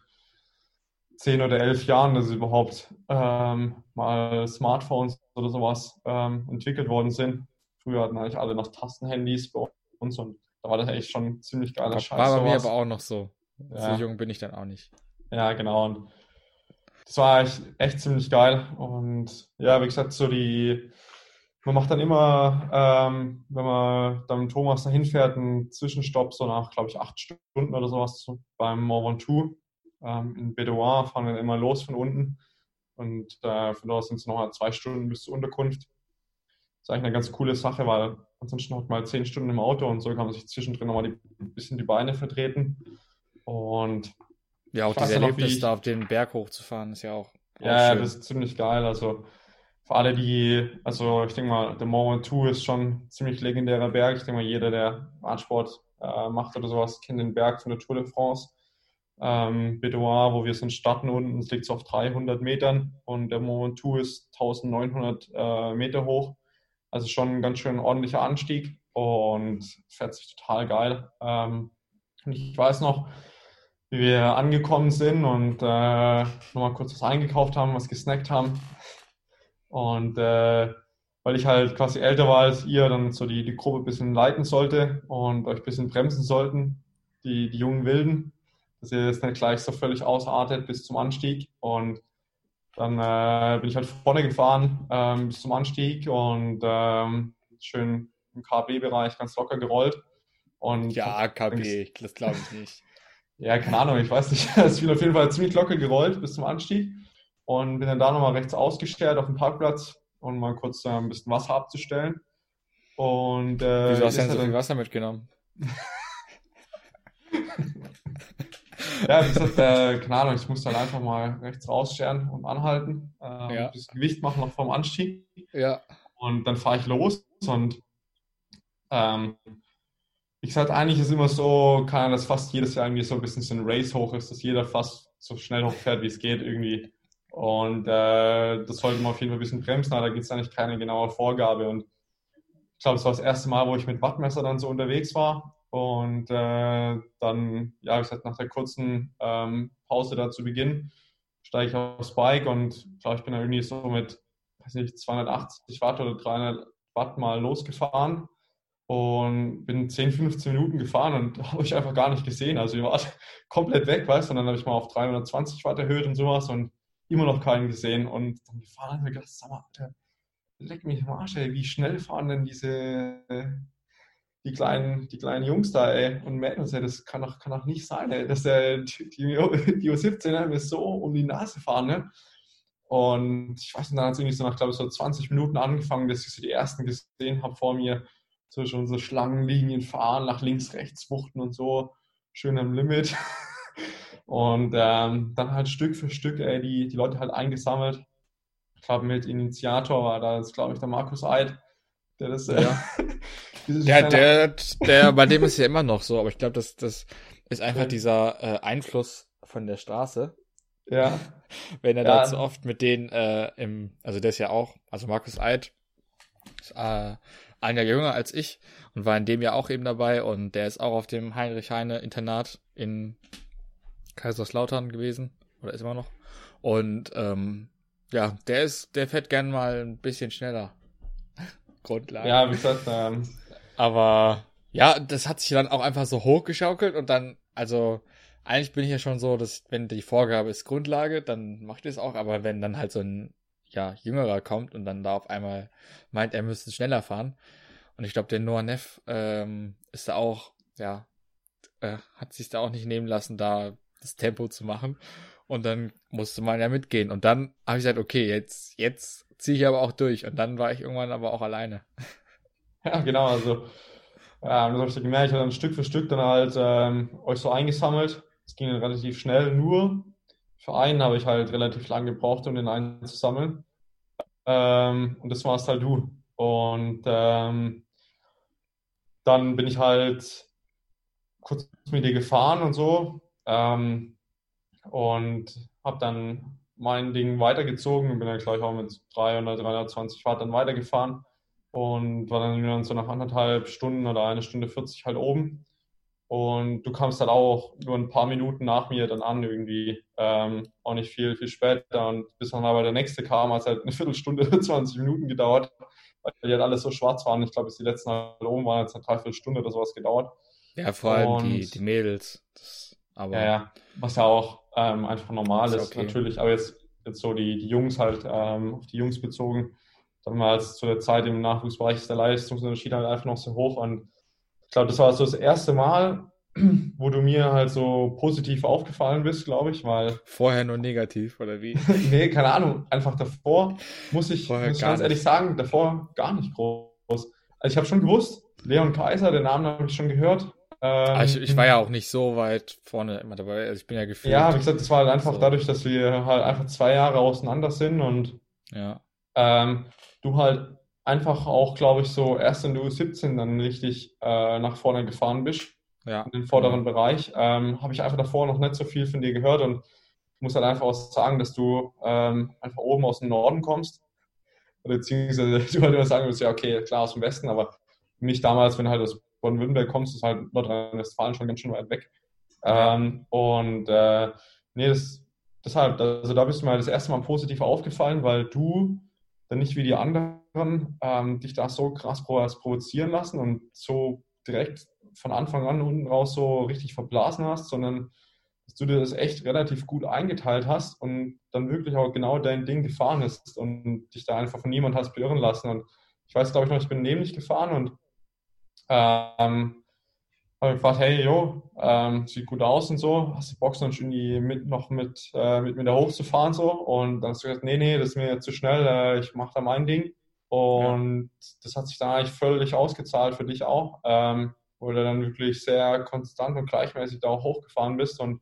zehn oder elf Jahren, dass überhaupt ähm, mal Smartphones oder sowas ähm, entwickelt worden sind. Früher hatten eigentlich alle noch Tastenhandys bei uns und da war das echt schon ziemlich geiler Scheiß. War bei mir aber auch noch so. Ja. So jung bin ich dann auch nicht. Ja, genau. Und das war echt, echt ziemlich geil. Und ja, wie gesagt, so die, man macht dann immer, ähm, wenn man dann mit Thomas dahin fährt, einen Zwischenstopp, so nach, glaube ich, acht Stunden oder sowas beim Mont Ventoux ähm, in Bedouin, fahren wir immer los von unten und äh, von dort sind es noch zwei Stunden bis zur Unterkunft. Das ist eigentlich eine ganz coole Sache, weil ansonsten hat man halt zehn Stunden im Auto und so kann man sich zwischendrin nochmal die, ein bisschen die Beine vertreten. Und ja, auch dieses Erlebnis, da auf den Berg hochzufahren, ist ja auch. auch ja, schön. das ist ziemlich geil. Also für alle, die, also ich denke mal, der Mont Ventoux ist schon ein ziemlich legendärer Berg. Ich denke mal, jeder, der Radsport äh, macht oder sowas, kennt den Berg von der Tour de France ähm, Bedouin, wo wir sind, starten unten, es liegt so auf 300 Metern und der Mont Ventoux ist 1900 äh, Meter hoch. Also schon ein ganz schön ordentlicher Anstieg und fährt sich total geil. Ähm, ich weiß noch, wie wir angekommen sind und äh, nochmal kurz was eingekauft haben, was gesnackt haben. Und äh, weil ich halt quasi älter war als ihr, dann so die, die Gruppe ein bisschen leiten sollte und euch ein bisschen bremsen sollten, die, die jungen Wilden dass ihr jetzt nicht gleich so völlig ausartet bis zum Anstieg. Und dann äh, bin ich halt vorne gefahren ähm, bis zum Anstieg und ähm, schön im KB-Bereich ganz locker gerollt. Und ja, KB, das glaube ich nicht. ja, keine Ahnung, ich weiß nicht. Es bin auf jeden Fall ziemlich locker gerollt bis zum Anstieg und bin dann da nochmal rechts ausgestellt auf dem Parkplatz um mal kurz äh, ein bisschen Wasser abzustellen. Und, äh, Wieso hast du denn so viel Wasser mitgenommen? ja, wie gesagt, äh, keine Ahnung, ich muss dann einfach mal rechts rausscheren und anhalten, äh, ja. das Gewicht machen noch vorm Anstieg. Ja. Und dann fahre ich los und ähm, ich sage, eigentlich ist immer so, kann dass fast jedes Jahr irgendwie so ein bisschen so ein Race hoch ist, dass jeder fast so schnell hochfährt, wie es geht irgendwie. Und äh, das sollte man auf jeden Fall ein bisschen bremsen, aber da gibt es eigentlich keine genaue Vorgabe. Und ich glaube, es war das erste Mal, wo ich mit Wattmesser dann so unterwegs war. Und äh, dann, ja, wie gesagt, nach der kurzen ähm, Pause da zu Beginn, steige ich aufs Bike und glaube, ich bin da irgendwie so mit, weiß nicht, 280 Watt oder 300 Watt mal losgefahren und bin 10, 15 Minuten gefahren und habe ich einfach gar nicht gesehen. Also ich war komplett weg, weißt du, und dann habe ich mal auf 320 Watt erhöht und sowas und immer noch keinen gesehen und dann gefahren und gedacht, sag mal, Alter, leck mich am Arsch, ey, wie schnell fahren denn diese die kleinen, die kleinen Jungs da, ey, und Mädels, ey, das kann doch, kann doch nicht sein, ey, dass der, die, die U17 mir so um die Nase fahren, ne? Und ich weiß nicht, dann hat es irgendwie so nach, glaube ich, so 20 Minuten angefangen, dass ich so die ersten gesehen habe vor mir, so schon so Schlangenlinien fahren, nach links, rechts wuchten und so, schön am Limit. Und ähm, dann halt Stück für Stück ey, die, die Leute halt eingesammelt. Ich glaube, mit Initiator war da glaube ich, der Markus Eid, der das. Ja, ja der, der, bei dem ist ja immer noch so, aber ich glaube, das, das ist einfach dieser äh, Einfluss von der Straße. Ja. Wenn er ja. da zu oft mit denen äh, im, also der ist ja auch, also Markus Eid, ist, äh, ein Jahr jünger als ich und war in dem Jahr auch eben dabei und der ist auch auf dem Heinrich Heine Internat in Kaiserslautern gewesen oder ist immer noch. Und ähm, ja, der ist, der fährt gern mal ein bisschen schneller. Grundlage. Ja, wie gesagt, ähm, aber ja, das hat sich dann auch einfach so hochgeschaukelt und dann, also eigentlich bin ich ja schon so, dass wenn die Vorgabe ist Grundlage, dann macht es auch, aber wenn dann halt so ein ja, Jüngerer kommt und dann da auf einmal meint, er müsste schneller fahren. Und ich glaube, der Noah Neff ähm, ist da auch, ja, äh, hat sich da auch nicht nehmen lassen, da das Tempo zu machen. Und dann musste man ja mitgehen. Und dann habe ich gesagt, okay, jetzt, jetzt ziehe ich aber auch durch. Und dann war ich irgendwann aber auch alleine. Ja, genau, also ähm, das habe ich gemerkt, ich habe dann Stück für Stück dann halt ähm, euch so eingesammelt. Es ging dann relativ schnell, nur für einen habe ich halt relativ lang gebraucht, um den einen zu sammeln. Ähm, und das warst halt du. Und ähm, dann bin ich halt kurz mit dir gefahren und so. Ähm, und habe dann mein Ding weitergezogen und bin dann gleich auch mit 300, 320 Watt dann weitergefahren und war dann so nach anderthalb Stunden oder eine Stunde 40 halt oben. Und du kamst dann auch nur ein paar Minuten nach mir dann an, irgendwie. Ähm, auch nicht viel, viel später. Und bis dann aber der nächste kam, hat es halt eine Viertelstunde, 20 Minuten gedauert, weil die halt alles so schwarz waren. Ich glaube, bis die letzten halt oben waren, hat es eine Dreiviertelstunde oder sowas gedauert. Ja, vor allem und, die, die Mädels. Das, aber ja, ja, was ja auch ähm, einfach normal ist, okay. natürlich. Aber jetzt, jetzt so die, die Jungs halt, ähm, auf die Jungs bezogen. Damals zu der Zeit im Nachwuchsbereich ist der Leistungsunterschied halt einfach noch so hoch und glaube, das war so das erste Mal, wo du mir halt so positiv aufgefallen bist, glaube ich, weil. Vorher nur negativ, oder wie? nee, keine Ahnung. Einfach davor muss ich, muss ich ganz nicht. ehrlich sagen, davor gar nicht groß. Also ich habe schon gewusst, Leon Kaiser, den Namen habe ich schon gehört. Ähm, ah, ich, ich, war ja auch nicht so weit vorne immer dabei. Also ich bin ja gefühlt. Ja, wie gesagt, das war halt einfach so. dadurch, dass wir halt einfach zwei Jahre auseinander sind und ja. ähm, du halt einfach auch, glaube ich, so erst in der U17 dann richtig äh, nach vorne gefahren bist. Ja. In den vorderen ja. Bereich. Ähm, Habe ich einfach davor noch nicht so viel von dir gehört und ich muss halt einfach auch sagen, dass du ähm, einfach oben aus dem Norden kommst. Oder beziehungsweise du halt immer sagen würdest, ja, okay, klar aus dem Westen, aber mich damals, wenn du halt aus Baden-Württemberg kommst, ist halt Nordrhein-Westfalen schon ganz schön weit weg. Ähm, und äh, nee, das, deshalb, also da bist du mir das erste Mal positiv aufgefallen, weil du dann nicht wie die anderen ähm, dich da so krass provozieren lassen und so direkt von Anfang an unten raus so richtig verblasen hast, sondern dass du dir das echt relativ gut eingeteilt hast und dann wirklich auch genau dein Ding gefahren ist und dich da einfach von niemand hast beirren lassen. Und ich weiß, glaube ich noch, ich bin nämlich gefahren und ähm, habe gefragt, hey, jo, ähm, sieht gut aus und so, hast du Bock, sonst irgendwie mit, noch mit, äh, mit mir da hochzufahren so? Und dann hast du gesagt, nee, nee, das ist mir zu schnell, äh, ich mache da mein Ding. Und ja. das hat sich dann eigentlich völlig ausgezahlt für dich auch, ähm, wo du dann wirklich sehr konstant und gleichmäßig da auch hochgefahren bist. Und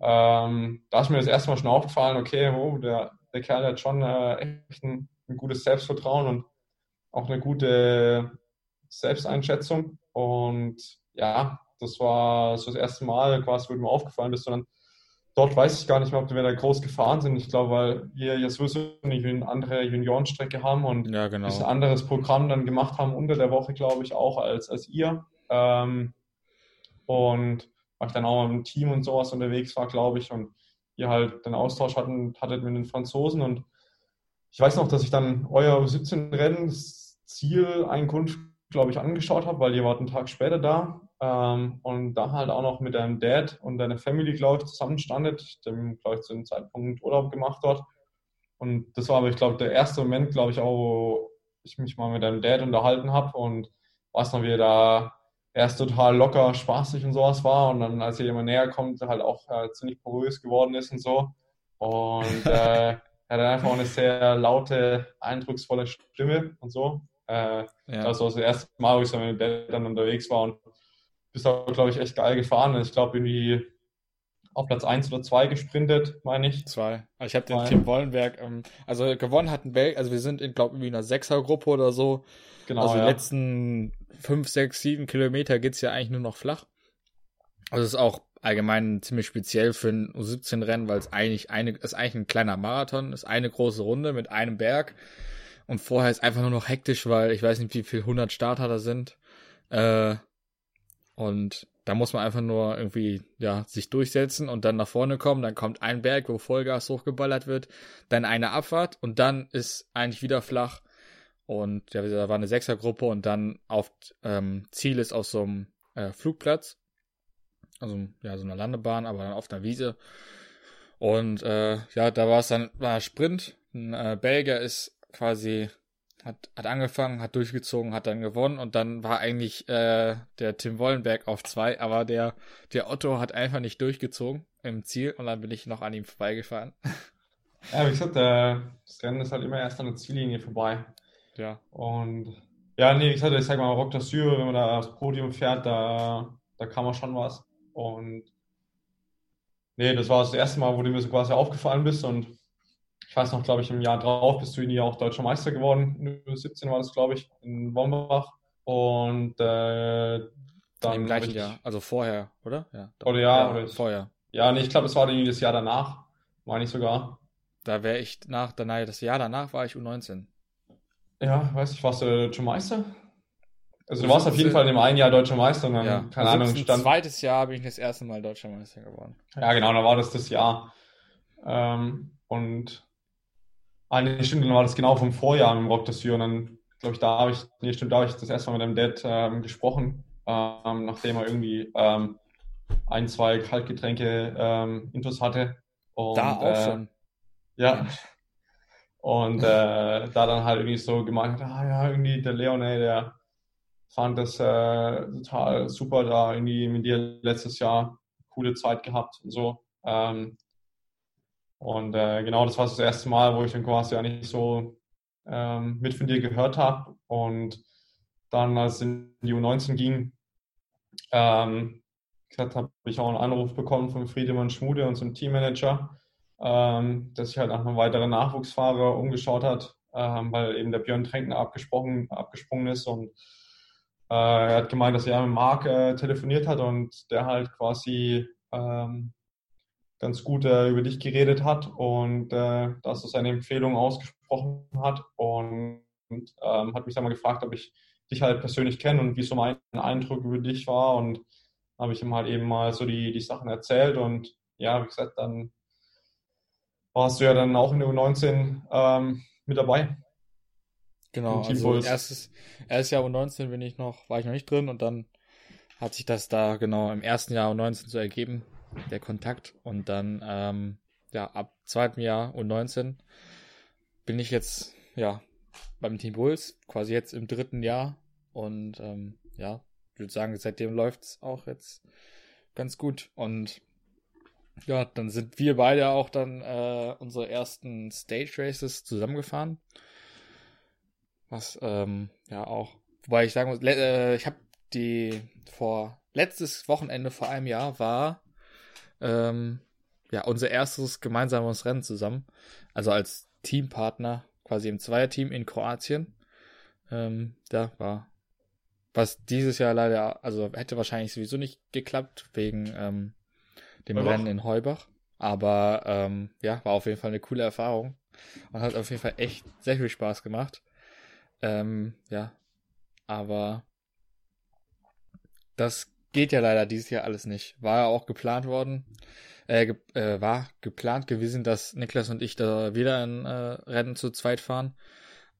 ähm, da ist mir das erste Mal schon aufgefallen, okay, oh, der, der Kerl hat schon äh, echt ein, ein gutes Selbstvertrauen und auch eine gute Selbsteinschätzung. Und ja, das war so das erste Mal quasi, wo mir aufgefallen bist, sondern dort weiß ich gar nicht mehr, ob wir da groß gefahren sind. Ich glaube, weil wir ja sowieso eine andere Juniorenstrecke haben und ja, genau. ein anderes Programm dann gemacht haben unter der Woche, glaube ich, auch als, als ihr. Ähm, und weil ich dann auch im Team und sowas unterwegs war, glaube ich, und ihr halt den Austausch hatten, hattet mit den Franzosen und ich weiß noch, dass ich dann euer 17 Rennen, Ziel, Einkunft glaube ich, angeschaut habe, weil ihr wart einen Tag später da ähm, und da halt auch noch mit deinem Dad und deiner Family, glaube ich, zusammenstandet, dem, glaube ich, zu dem Zeitpunkt Urlaub gemacht dort. Und das war aber, ich glaube, der erste Moment, glaube ich, auch, wo ich mich mal mit deinem Dad unterhalten habe und weiß noch, wie er da erst total locker, spaßig und sowas war und dann, als er immer näher kommt, halt auch äh, ziemlich porös geworden ist und so. Und äh, er hat einfach auch eine sehr laute, eindrucksvolle Stimme und so. Äh, ja. Das war das erste Mal, wo ich so mit dem Dad dann unterwegs war und bist auch, glaube ich, echt geil gefahren. Ich glaube, irgendwie auf Platz 1 oder 2 gesprintet, meine ich. Zwei. Also ich habe den Team Wollenberg, ähm, also gewonnen hatten Belgien, also wir sind in, glaube ich, in einer Sechsergruppe oder so. Genau. Also ja. die letzten 5, 6, 7 Kilometer geht's ja eigentlich nur noch flach. Also es ist auch allgemein ziemlich speziell für ein U17-Rennen, weil es eigentlich eine, ist eigentlich ein kleiner Marathon, ist eine große Runde mit einem Berg. Und vorher ist einfach nur noch hektisch, weil ich weiß nicht, wie viel 100 Starter da sind. Äh, und da muss man einfach nur irgendwie, ja, sich durchsetzen und dann nach vorne kommen. Dann kommt ein Berg, wo Vollgas hochgeballert wird. Dann eine Abfahrt und dann ist eigentlich wieder flach. Und ja, da war eine Sechsergruppe und dann auf ähm, Ziel ist auf so einem äh, Flugplatz also ja, so eine Landebahn, aber dann auf einer Wiese. Und äh, ja, da war es dann war Sprint. Ein äh, Belgier ist quasi hat, hat angefangen, hat durchgezogen, hat dann gewonnen und dann war eigentlich äh, der Tim Wollenberg auf zwei, aber der der Otto hat einfach nicht durchgezogen im Ziel und dann bin ich noch an ihm vorbeigefahren. Ja, wie gesagt, äh, das Rennen ist halt immer erst an der Ziellinie vorbei. Ja. Und ja, nee, wie gesagt, ich sag mal, Rock d'Azur, wenn man da aufs Podium fährt, da, da kann man schon was. Und nee, das war das erste Mal, wo du mir so quasi aufgefallen bist. Und weiß noch, glaube ich, im Jahr drauf bist du in auch deutscher Meister geworden. 17 war das, glaube ich, in Wombach. Und äh, dann. Im gleichen Jahr, also vorher, oder? Ja. Oder ja, ja oder vorher. Ja, nee, ich glaube, es war das Jahr danach, meine ich sogar. Da wäre ich nach, danach, das Jahr danach war ich U19. Ja, weiß ich, warst du deutscher Meister? Also du warst auf jeden Fall in dem einen Jahr deutscher Meister und dann, ja. keine Ahnung, stand... zweites Jahr bin ich das erste Mal deutscher Meister geworden. Ja, genau, dann war das das Jahr. Ähm, und eine Stunde war das genau vom Vorjahr im Rock des und dann, glaube ich, da habe ich, nee, stimmt, da habe ich das erste Mal mit dem Dad ähm, gesprochen, ähm, nachdem er irgendwie ähm, ein, zwei Kaltgetränke ähm, Intus hatte. Und, da auch äh, schon. Ja. Und äh, da dann halt irgendwie so gemeint hat, ah ja, irgendwie der Leon, ey, der fand das äh, total super, da irgendwie mit dir letztes Jahr coole Zeit gehabt und so. Ähm, und äh, genau, das war das erste Mal, wo ich dann quasi eigentlich so ähm, mit von dir gehört habe. Und dann, als es in die U19 ging, ähm, habe ich auch einen Anruf bekommen von Friedemann Schmude, unserem Teammanager, ähm, dass sich halt nach einem weiteren Nachwuchsfahrer umgeschaut hat, ähm, weil eben der Björn Tränkner abgesprungen, abgesprungen ist und äh, er hat gemeint, dass er mit Marc äh, telefoniert hat und der halt quasi ähm, ganz gut äh, über dich geredet hat und äh, dass er seine Empfehlung ausgesprochen hat und, und ähm, hat mich dann mal gefragt, ob ich dich halt persönlich kenne und wie so mein Eindruck über dich war und habe ich ihm halt eben mal so die, die Sachen erzählt und ja, wie gesagt, dann warst du ja dann auch in der U19 ähm, mit dabei. Genau, also erstes, erstes Jahr U19 bin ich noch, war ich noch nicht drin und dann hat sich das da genau im ersten Jahr U19 so ergeben, der Kontakt. Und dann, ähm, ja, ab zweitem Jahr U19 bin ich jetzt, ja, beim Team Bulls, quasi jetzt im dritten Jahr. Und ähm, ja, ich würde sagen, seitdem läuft es auch jetzt ganz gut. Und ja, dann sind wir beide auch dann äh, unsere ersten Stage Races zusammengefahren. Was ähm, ja auch, wobei ich sagen muss, äh, ich habe die vor letztes Wochenende vor einem Jahr war ähm, ja unser erstes gemeinsames Rennen zusammen, also als Teampartner quasi im Zweierteam in Kroatien. Ähm, da war was dieses Jahr leider, also hätte wahrscheinlich sowieso nicht geklappt wegen ähm, dem Heubach. Rennen in Heubach. Aber ähm, ja, war auf jeden Fall eine coole Erfahrung und hat auf jeden Fall echt sehr viel Spaß gemacht. Ähm, ja, aber das geht ja leider dieses Jahr alles nicht. War ja auch geplant worden, äh, ge äh, war geplant gewesen, dass Niklas und ich da wieder ein äh, Rennen zu zweit fahren.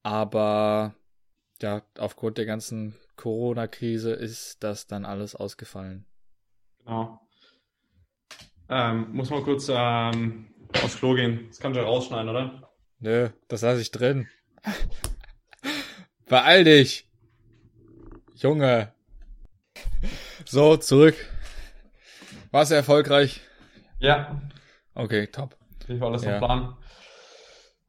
Aber ja, aufgrund der ganzen Corona-Krise ist das dann alles ausgefallen. Genau. Ähm, muss mal kurz ähm, aufs Klo gehen. Das kannst du ja rausschneiden, oder? Nö, das lasse ich drin. Beeil dich. Junge. So, zurück. Warst du erfolgreich? Ja. Okay, top. Ich war alles ja. im Plan.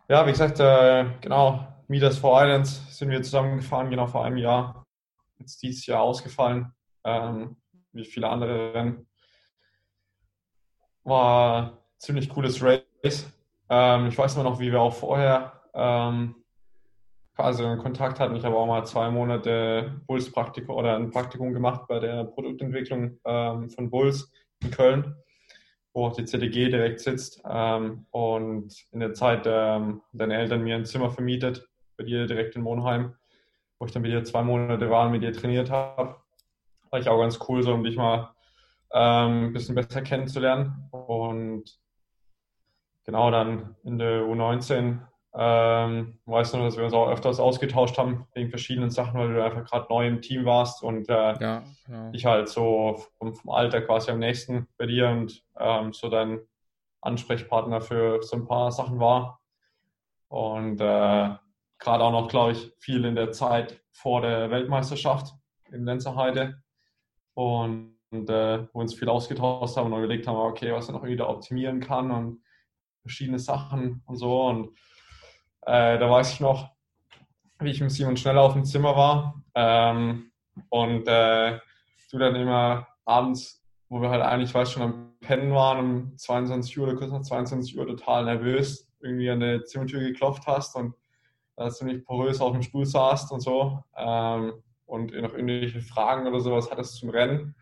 Ja, wie gesagt, äh, genau, Midas for Islands sind wir zusammengefahren, genau vor einem Jahr. Jetzt dieses Jahr ausgefallen, ähm, wie viele andere Rennen. war ein ziemlich cooles Race. Ähm, ich weiß immer noch, wie wir auch vorher ähm, quasi in Kontakt hatten. Ich habe auch mal zwei Monate Bulls-Praktikum oder ein Praktikum gemacht bei der Produktentwicklung ähm, von Bulls in Köln, wo auch die CDG direkt sitzt. Ähm, und in der Zeit ähm, deine Eltern mir ein Zimmer vermietet bei dir direkt in Monheim, wo ich dann mit dir zwei Monate war und mit dir trainiert habe. War ich auch ganz cool, so um dich mal ähm, ein bisschen besser kennenzulernen. Und genau dann in der U19 ähm, weiß nur, dass wir uns auch öfters ausgetauscht haben wegen verschiedenen Sachen, weil du einfach gerade neu im Team warst und äh, ja, genau. ich halt so vom, vom, Alter quasi am nächsten bei dir und ähm, so dein Ansprechpartner für so ein paar Sachen war. Und äh, gerade auch noch, glaube ich, viel in der Zeit vor der Weltmeisterschaft in Lenzerheide. Und und äh, wo wir uns viel ausgetauscht haben und überlegt haben, okay, was er noch wieder optimieren kann und verschiedene Sachen und so. Und äh, da weiß ich noch, wie ich mit Simon schneller auf dem Zimmer war. Ähm, und äh, du dann immer abends, wo wir halt eigentlich, weiß schon, am Pennen waren, um 22 Uhr oder kurz nach 22 Uhr total nervös, irgendwie an der Zimmertür geklopft hast und da ziemlich porös auf dem Stuhl saßt und so ähm, und noch irgendwelche Fragen oder sowas hattest zum Rennen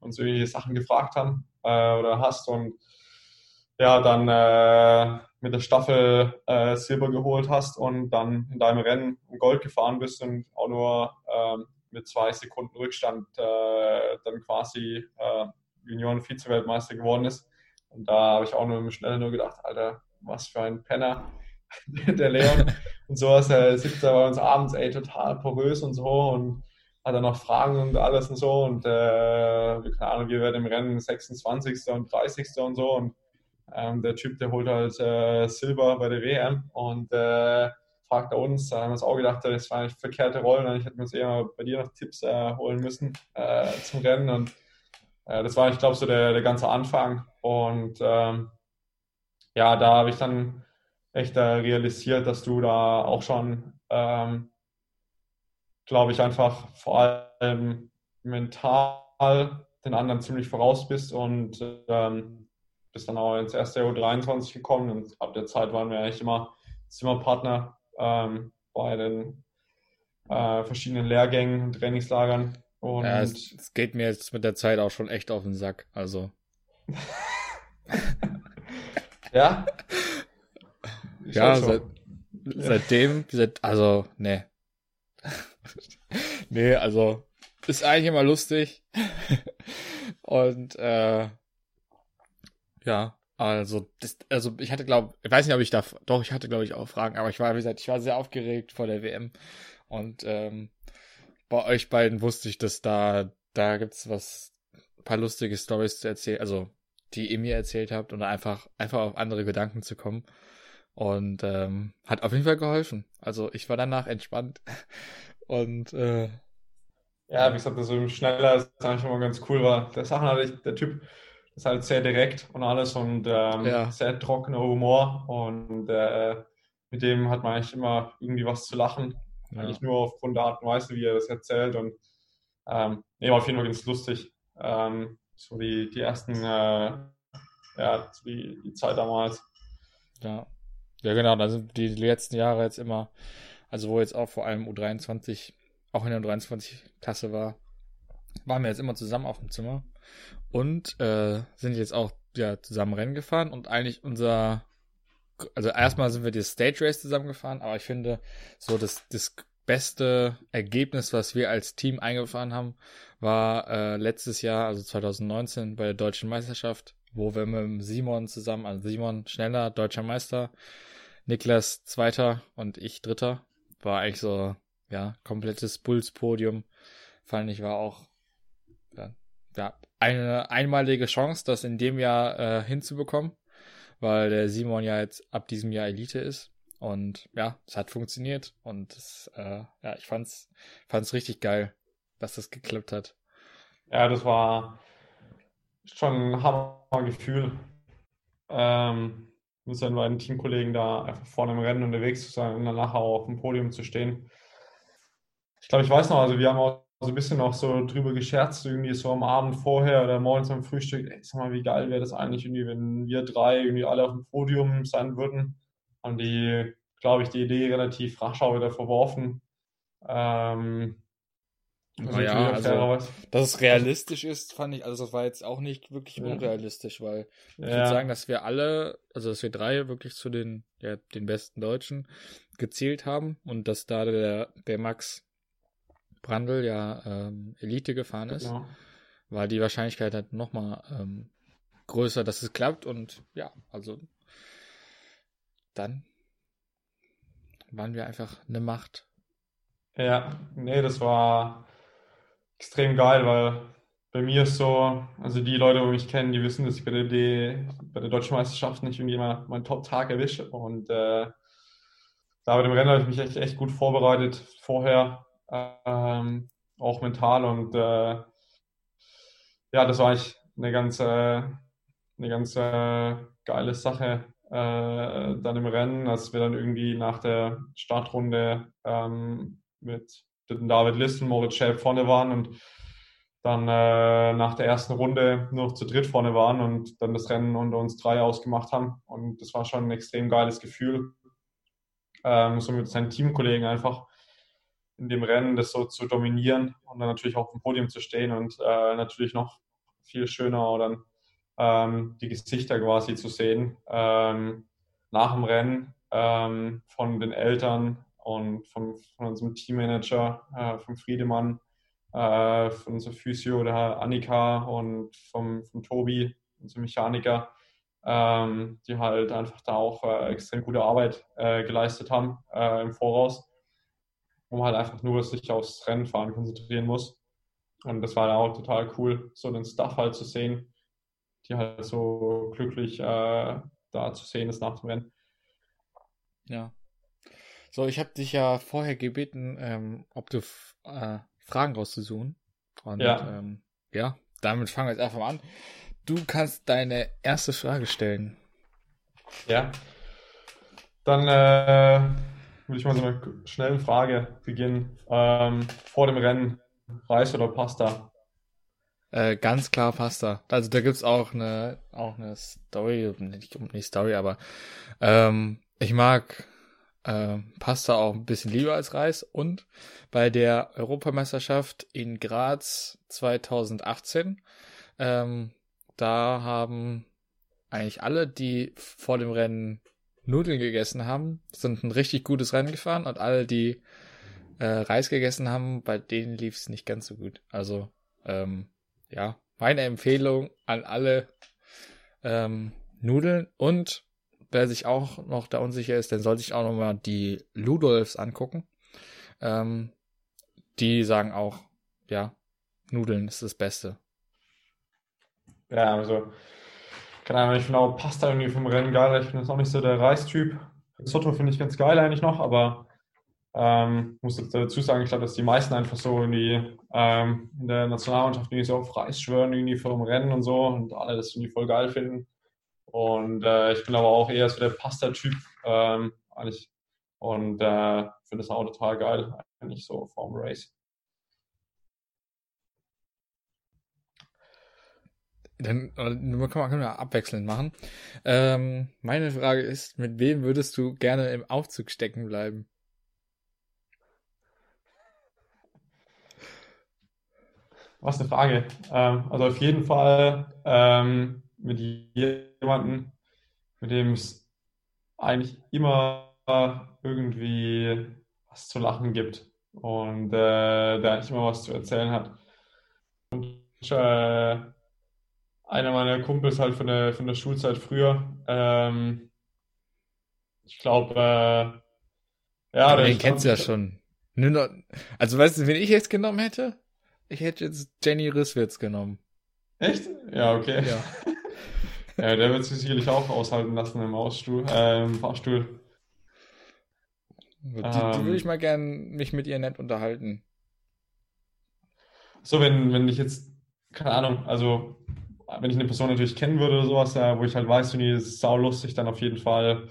uns irgendwelche Sachen gefragt haben äh, oder hast und ja, dann äh, mit der Staffel äh, Silber geholt hast und dann in deinem Rennen um Gold gefahren bist und auch nur ähm, mit zwei Sekunden Rückstand äh, dann quasi äh, Junioren-Vize-Weltmeister geworden ist. Und da habe ich auch nur im Schnellen nur gedacht, Alter, was für ein Penner, der Leon. und sowas, er sitzt da bei uns abends, ey, total porös und so und hat er noch Fragen und alles und so und äh, keine Ahnung, wir werden im Rennen 26. und 30. und so und ähm, der Typ, der holt halt äh, Silber bei der WM und äh, fragt uns, da haben wir uns auch gedacht, das war eigentlich verkehrte Rollen, ich hätte uns eher bei dir noch Tipps äh, holen müssen äh, zum Rennen und äh, das war, ich glaube, so der, der ganze Anfang und ähm, ja, da habe ich dann echt realisiert, dass du da auch schon ähm, glaube ich, einfach vor allem mental den anderen ziemlich voraus bist und ähm, bist dann auch ins erste U23 gekommen und ab der Zeit waren wir eigentlich immer Zimmerpartner ähm, bei den äh, verschiedenen Lehrgängen und Trainingslagern. Und ja, es, es, geht mir jetzt mit der Zeit auch schon echt auf den Sack, also. ja? ja, seit, seitdem, seit, also, ne, nee, also ist eigentlich immer lustig. Und äh, ja, also das, also ich hatte glaube, ich weiß nicht, ob ich da doch, ich hatte glaube ich auch Fragen, aber ich war wie gesagt, ich war sehr aufgeregt vor der WM und ähm, bei euch beiden wusste ich, dass da da gibt's was ein paar lustige Stories zu erzählen, also die ihr mir erzählt habt und einfach einfach auf andere Gedanken zu kommen. Und ähm, hat auf jeden Fall geholfen. Also ich war danach entspannt. Und äh, ja, wie gesagt, so schneller ist eigentlich immer ganz cool war. Der Sachen hatte ich, der Typ ist halt sehr direkt und alles und ähm, ja. sehr trockener Humor und äh, mit dem hat man eigentlich immer irgendwie was zu lachen. Ja. Eigentlich nur aufgrund der Art und Weise, wie er das erzählt und ähm, nee, war auf jeden Fall ganz lustig. Ähm, so die, die ersten, äh, ja, die, die Zeit damals. Ja. Ja, genau, da sind die letzten Jahre jetzt immer, also wo jetzt auch vor allem U23, auch in der U23-Klasse war, waren wir jetzt immer zusammen auf dem Zimmer und äh, sind jetzt auch ja, zusammen Rennen gefahren und eigentlich unser, also erstmal sind wir die Stage Race zusammen gefahren, aber ich finde so das, das beste Ergebnis, was wir als Team eingefahren haben, war äh, letztes Jahr, also 2019 bei der deutschen Meisterschaft, wo wir mit Simon zusammen, also Simon schneller deutscher Meister, Niklas Zweiter und ich Dritter. War eigentlich so, ja, komplettes Bulls-Podium. Fand ich war auch, ja, ja, eine einmalige Chance, das in dem Jahr äh, hinzubekommen, weil der Simon ja jetzt ab diesem Jahr Elite ist. Und ja, es hat funktioniert und das, äh, ja, ich fand's, fand's richtig geil, dass das geklappt hat. Ja, das war schon ein Hammergefühl. Ähm, mit seinen beiden Teamkollegen da einfach vorne im Rennen unterwegs zu sein und dann nachher auch auf dem Podium zu stehen. Ich glaube, ich weiß noch, also wir haben auch so ein bisschen auch so drüber gescherzt, irgendwie so am Abend vorher oder morgens am Frühstück. Ey, sag mal, wie geil wäre das eigentlich irgendwie, wenn wir drei irgendwie alle auf dem Podium sein würden. Haben die, glaube ich, die Idee relativ rasch auch wieder verworfen. Ähm, naja, also, dass es realistisch ist, fand ich, also das war jetzt auch nicht wirklich ja. unrealistisch, weil ich ja. würde sagen, dass wir alle, also dass wir drei wirklich zu den, ja, den besten Deutschen gezählt haben und dass da der, der Max Brandl ja ähm, Elite gefahren ist, genau. war die Wahrscheinlichkeit halt nochmal ähm, größer, dass es klappt und ja, also dann waren wir einfach eine Macht. Ja, nee, das war extrem geil, weil bei mir ist so, also die Leute, die mich kennen, die wissen, dass ich bei der, D, bei der Deutschen Meisterschaft nicht irgendwie mal meinen Top-Tag erwische und äh, da bei dem Rennen habe ich mich echt, echt gut vorbereitet vorher ähm, auch mental. Und äh, ja, das war eigentlich eine ganz, äh, eine ganz äh, geile Sache äh, dann im Rennen, als wir dann irgendwie nach der Startrunde ähm, mit David List und Moritz Schäb vorne waren und dann äh, nach der ersten Runde nur noch zu dritt vorne waren und dann das Rennen unter uns drei ausgemacht haben. Und das war schon ein extrem geiles Gefühl, ähm, so mit seinen Teamkollegen einfach in dem Rennen das so zu dominieren und dann natürlich auch auf dem Podium zu stehen und äh, natürlich noch viel schöner dann ähm, die Gesichter quasi zu sehen ähm, nach dem Rennen ähm, von den Eltern und vom, von unserem Teammanager, äh, vom Friedemann, äh, von unserer Physio, der Annika und vom, vom Tobi, unser Mechaniker, ähm, die halt einfach da auch äh, extrem gute Arbeit äh, geleistet haben äh, im Voraus wo man halt einfach nur sich aufs Rennenfahren konzentrieren muss. Und das war auch total cool, so den Stuff halt zu sehen, die halt so glücklich äh, da zu sehen ist nach dem Rennen. Ja. So, ich habe dich ja vorher gebeten, ähm, ob du äh, Fragen rauszusuchen. Und ja. Ähm, ja, damit fangen wir jetzt einfach mal an. Du kannst deine erste Frage stellen. Ja. Dann äh, würde ich mal so eine schnelle Frage beginnen. Ähm, vor dem Rennen, Reis oder Pasta? Äh, ganz klar Pasta. Also da gibt's auch eine, auch eine Story, nicht, nicht Story, aber ähm, ich mag äh, Pasta auch ein bisschen lieber als Reis. Und bei der Europameisterschaft in Graz 2018, ähm, da haben eigentlich alle, die vor dem Rennen Nudeln gegessen haben, sind ein richtig gutes Rennen gefahren und alle, die äh, Reis gegessen haben, bei denen lief es nicht ganz so gut. Also, ähm, ja, meine Empfehlung an alle ähm, Nudeln und wer sich auch noch da unsicher ist, dann soll sich auch nochmal die Ludolfs angucken. Ähm, die sagen auch, ja, Nudeln ist das Beste. Ja, also keine Ahnung, ich finde auch Pasta irgendwie vom Rennen geil. Ich finde das auch nicht so der Reistyp. Risotto finde ich ganz geil eigentlich noch, aber ähm, muss dazu sagen, ich glaube, dass die meisten einfach so irgendwie ähm, in der Nationalmannschaft irgendwie so auf Reis schwören, irgendwie vor dem Rennen und so und alle das irgendwie voll geil finden. Und äh, ich bin aber auch eher so der Pasta-Typ ähm, eigentlich und äh, finde das auch total geil, eigentlich so vorm Race. Dann kann man, kann man abwechselnd machen. Ähm, meine Frage ist, mit wem würdest du gerne im Aufzug stecken bleiben? Was eine Frage. Ähm, also auf jeden Fall ähm, mit jemandem, mit dem es eigentlich immer irgendwie was zu lachen gibt und äh, der eigentlich immer was zu erzählen hat. Und äh, einer meiner Kumpels halt von der, von der Schulzeit früher. Ähm, ich glaube, äh, ja. Den kennst du ja schon. Noch, also weißt du, wen ich jetzt genommen hätte? Ich hätte jetzt Jenny Risswitz genommen. Echt? Ja, okay. Ja. ja, der wird sich sicherlich auch aushalten lassen im Ausstuhl, äh, im Fahrstuhl. Die, ähm, die würde ich mal gern mich mit ihr nett unterhalten. So, wenn, wenn ich jetzt, keine Ahnung, also wenn ich eine Person natürlich kennen würde oder sowas, wo ich halt weiß, die ist sau lustig, dann auf jeden Fall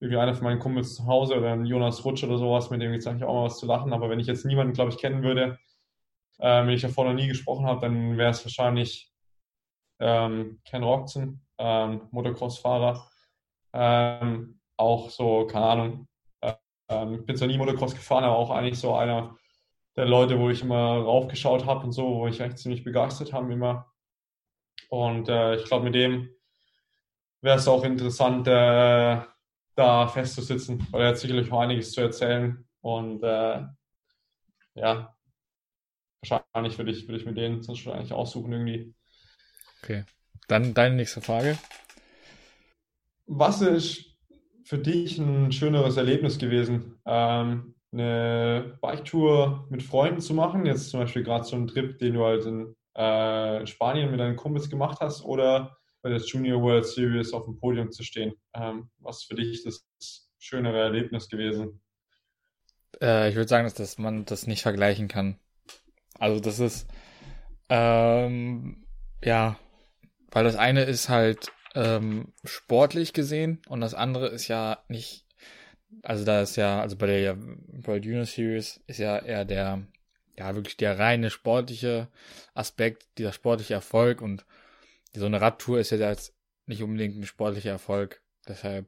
irgendwie einer von meinen Kumpels zu Hause oder ein Jonas Rutsch oder sowas, mit dem gibt es eigentlich auch mal was zu lachen. Aber wenn ich jetzt niemanden, glaube ich, kennen würde, äh, wenn ich davor noch nie gesprochen habe, dann wäre es wahrscheinlich ähm, Ken Roxon, ähm, Motocross-Fahrer. Ähm, auch so, keine Ahnung, ähm, ich bin zwar nie Motocross gefahren, aber auch eigentlich so einer der Leute, wo ich immer raufgeschaut habe und so, wo ich eigentlich ziemlich begeistert habe immer. Und äh, ich glaube, mit dem wäre es auch interessant, äh, da festzusitzen, weil er hat sicherlich auch einiges zu erzählen. Und äh, ja, wahrscheinlich würde ich, würde ich mit denen sonst schon eigentlich aussuchen irgendwie. Okay. Dann deine nächste Frage. Was ist für dich ein schöneres Erlebnis gewesen, ähm, eine Biketour mit Freunden zu machen? Jetzt zum Beispiel gerade so einen Trip, den du halt in äh, Spanien mit deinen Kumpels gemacht hast oder bei der Junior World Series auf dem Podium zu stehen. Ähm, was für dich das schönere Erlebnis gewesen? Äh, ich würde sagen, dass, dass man das nicht vergleichen kann. Also das ist ähm, ja, weil das eine ist halt ähm, sportlich gesehen und das andere ist ja nicht, also da ist ja, also bei der World Junior Series ist ja eher der, ja wirklich der reine sportliche Aspekt, dieser sportliche Erfolg und so eine Radtour ist ja jetzt nicht unbedingt ein sportlicher Erfolg. Deshalb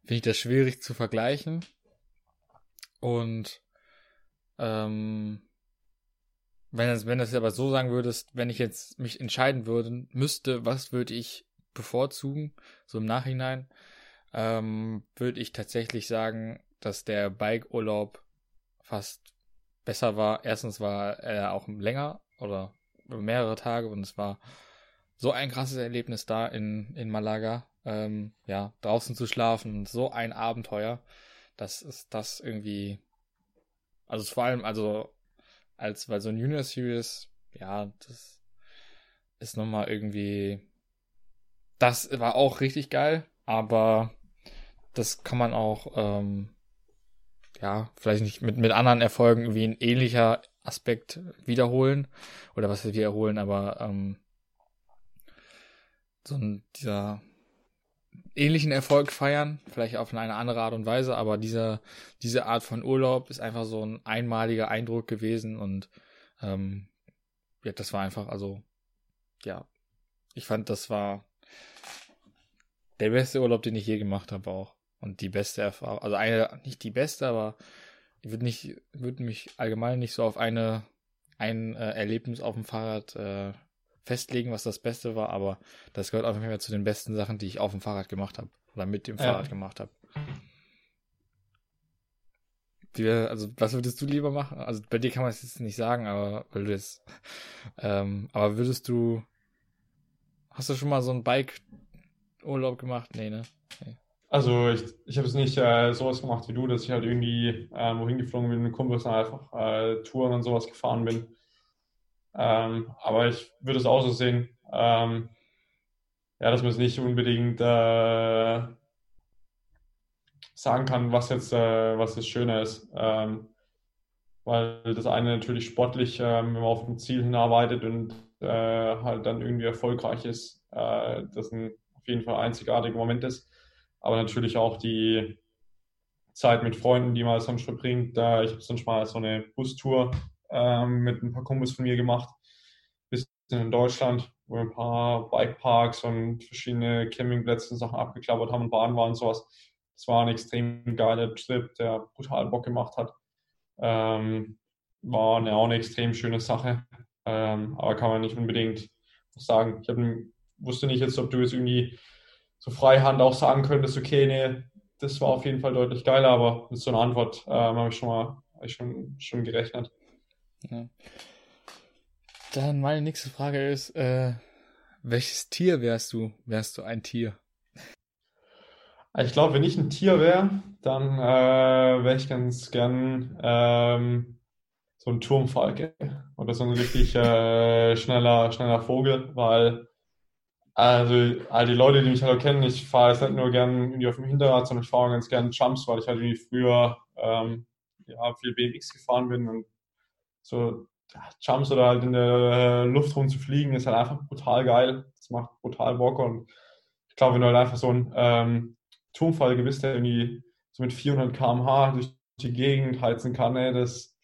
finde ich das schwierig zu vergleichen. Und ähm, wenn das, wenn das aber so sagen würdest, wenn ich jetzt mich entscheiden würde, müsste, was würde ich bevorzugen, so im Nachhinein, ähm, würde ich tatsächlich sagen, dass der Bike-Urlaub fast besser war. Erstens war er auch länger oder mehrere Tage und es war so ein krasses Erlebnis da in, in Malaga. Ähm, ja, draußen zu schlafen, so ein Abenteuer. Das ist das irgendwie. Also vor allem, also als weil so ein Junior Series, ja, das ist nochmal irgendwie das war auch richtig geil, aber das kann man auch, ähm, ja, vielleicht nicht mit, mit anderen Erfolgen wie ein ähnlicher Aspekt wiederholen. Oder was wir wiederholen, aber ähm, so ein, dieser ähnlichen Erfolg feiern, vielleicht auf eine andere Art und Weise, aber dieser, diese Art von Urlaub ist einfach so ein einmaliger Eindruck gewesen und ähm, ja, das war einfach, also ja, ich fand, das war der beste Urlaub, den ich je gemacht habe auch. Und die beste Erfahrung. Also eine, nicht die beste, aber ich würde nicht, würde mich allgemein nicht so auf eine, ein äh, Erlebnis auf dem Fahrrad äh, festlegen, was das Beste war, aber das gehört auf jeden Fall zu den besten Sachen, die ich auf dem Fahrrad gemacht habe. Oder mit dem Fahrrad ja. gemacht habe. also, was würdest du lieber machen? Also, bei dir kann man es jetzt nicht sagen, aber weil du es, ähm, aber würdest du, hast du schon mal so ein Bike Urlaub gemacht? Nee, ne? Nee. Also ich, ich habe es nicht äh, sowas gemacht wie du, dass ich halt irgendwie äh, wohin geflogen bin mit Kumpels und einfach äh, Touren und sowas gefahren bin. Ähm, aber ich würde es auch so sehen, ähm, ja, dass man es nicht unbedingt äh, sagen kann, was jetzt äh, was das Schöne ist. Ähm, weil das eine natürlich sportlich, ähm, wenn man auf ein Ziel hinarbeitet und äh, halt dann irgendwie erfolgreich ist, das ein auf jeden Fall einzigartiger Moment ist. Aber natürlich auch die Zeit mit Freunden, die man sonst verbringt. Da, ich habe sonst mal so eine Bustour ähm, mit ein paar Kumpels von mir gemacht, bis in Deutschland, wo wir ein paar Bikeparks und verschiedene Campingplätze und Sachen abgeklappert haben und Bahnen waren und sowas. Das war ein extrem geiler Trip, der brutal Bock gemacht hat. Ähm, war eine, auch eine extrem schöne Sache, ähm, aber kann man nicht unbedingt sagen. Ich habe wusste nicht jetzt, ob du jetzt irgendwie so freihand auch sagen könntest, okay, nee, das war auf jeden Fall deutlich geiler, aber mit so einer Antwort ähm, habe ich schon mal ich schon, schon gerechnet. Ja. Dann meine nächste Frage ist, äh, welches Tier wärst du? Wärst du ein Tier? Ich glaube, wenn ich ein Tier wäre, dann äh, wäre ich ganz gern ähm, so ein Turmfalke oder so ein richtig äh, schneller, schneller Vogel, weil also, all die Leute, die mich halt auch kennen, ich fahre jetzt nicht nur gern irgendwie auf dem Hinterrad, sondern ich fahre ganz gern Jumps, weil ich halt irgendwie früher ähm, ja, viel BMX gefahren bin und so ja, Jumps oder halt in der Luft rumzufliegen ist halt einfach brutal geil. Das macht brutal Bock und ich glaube, wenn du halt einfach so ein ähm, Turmfall bist, der irgendwie so mit 400 km/h durch die Gegend heizen kann, ey, das,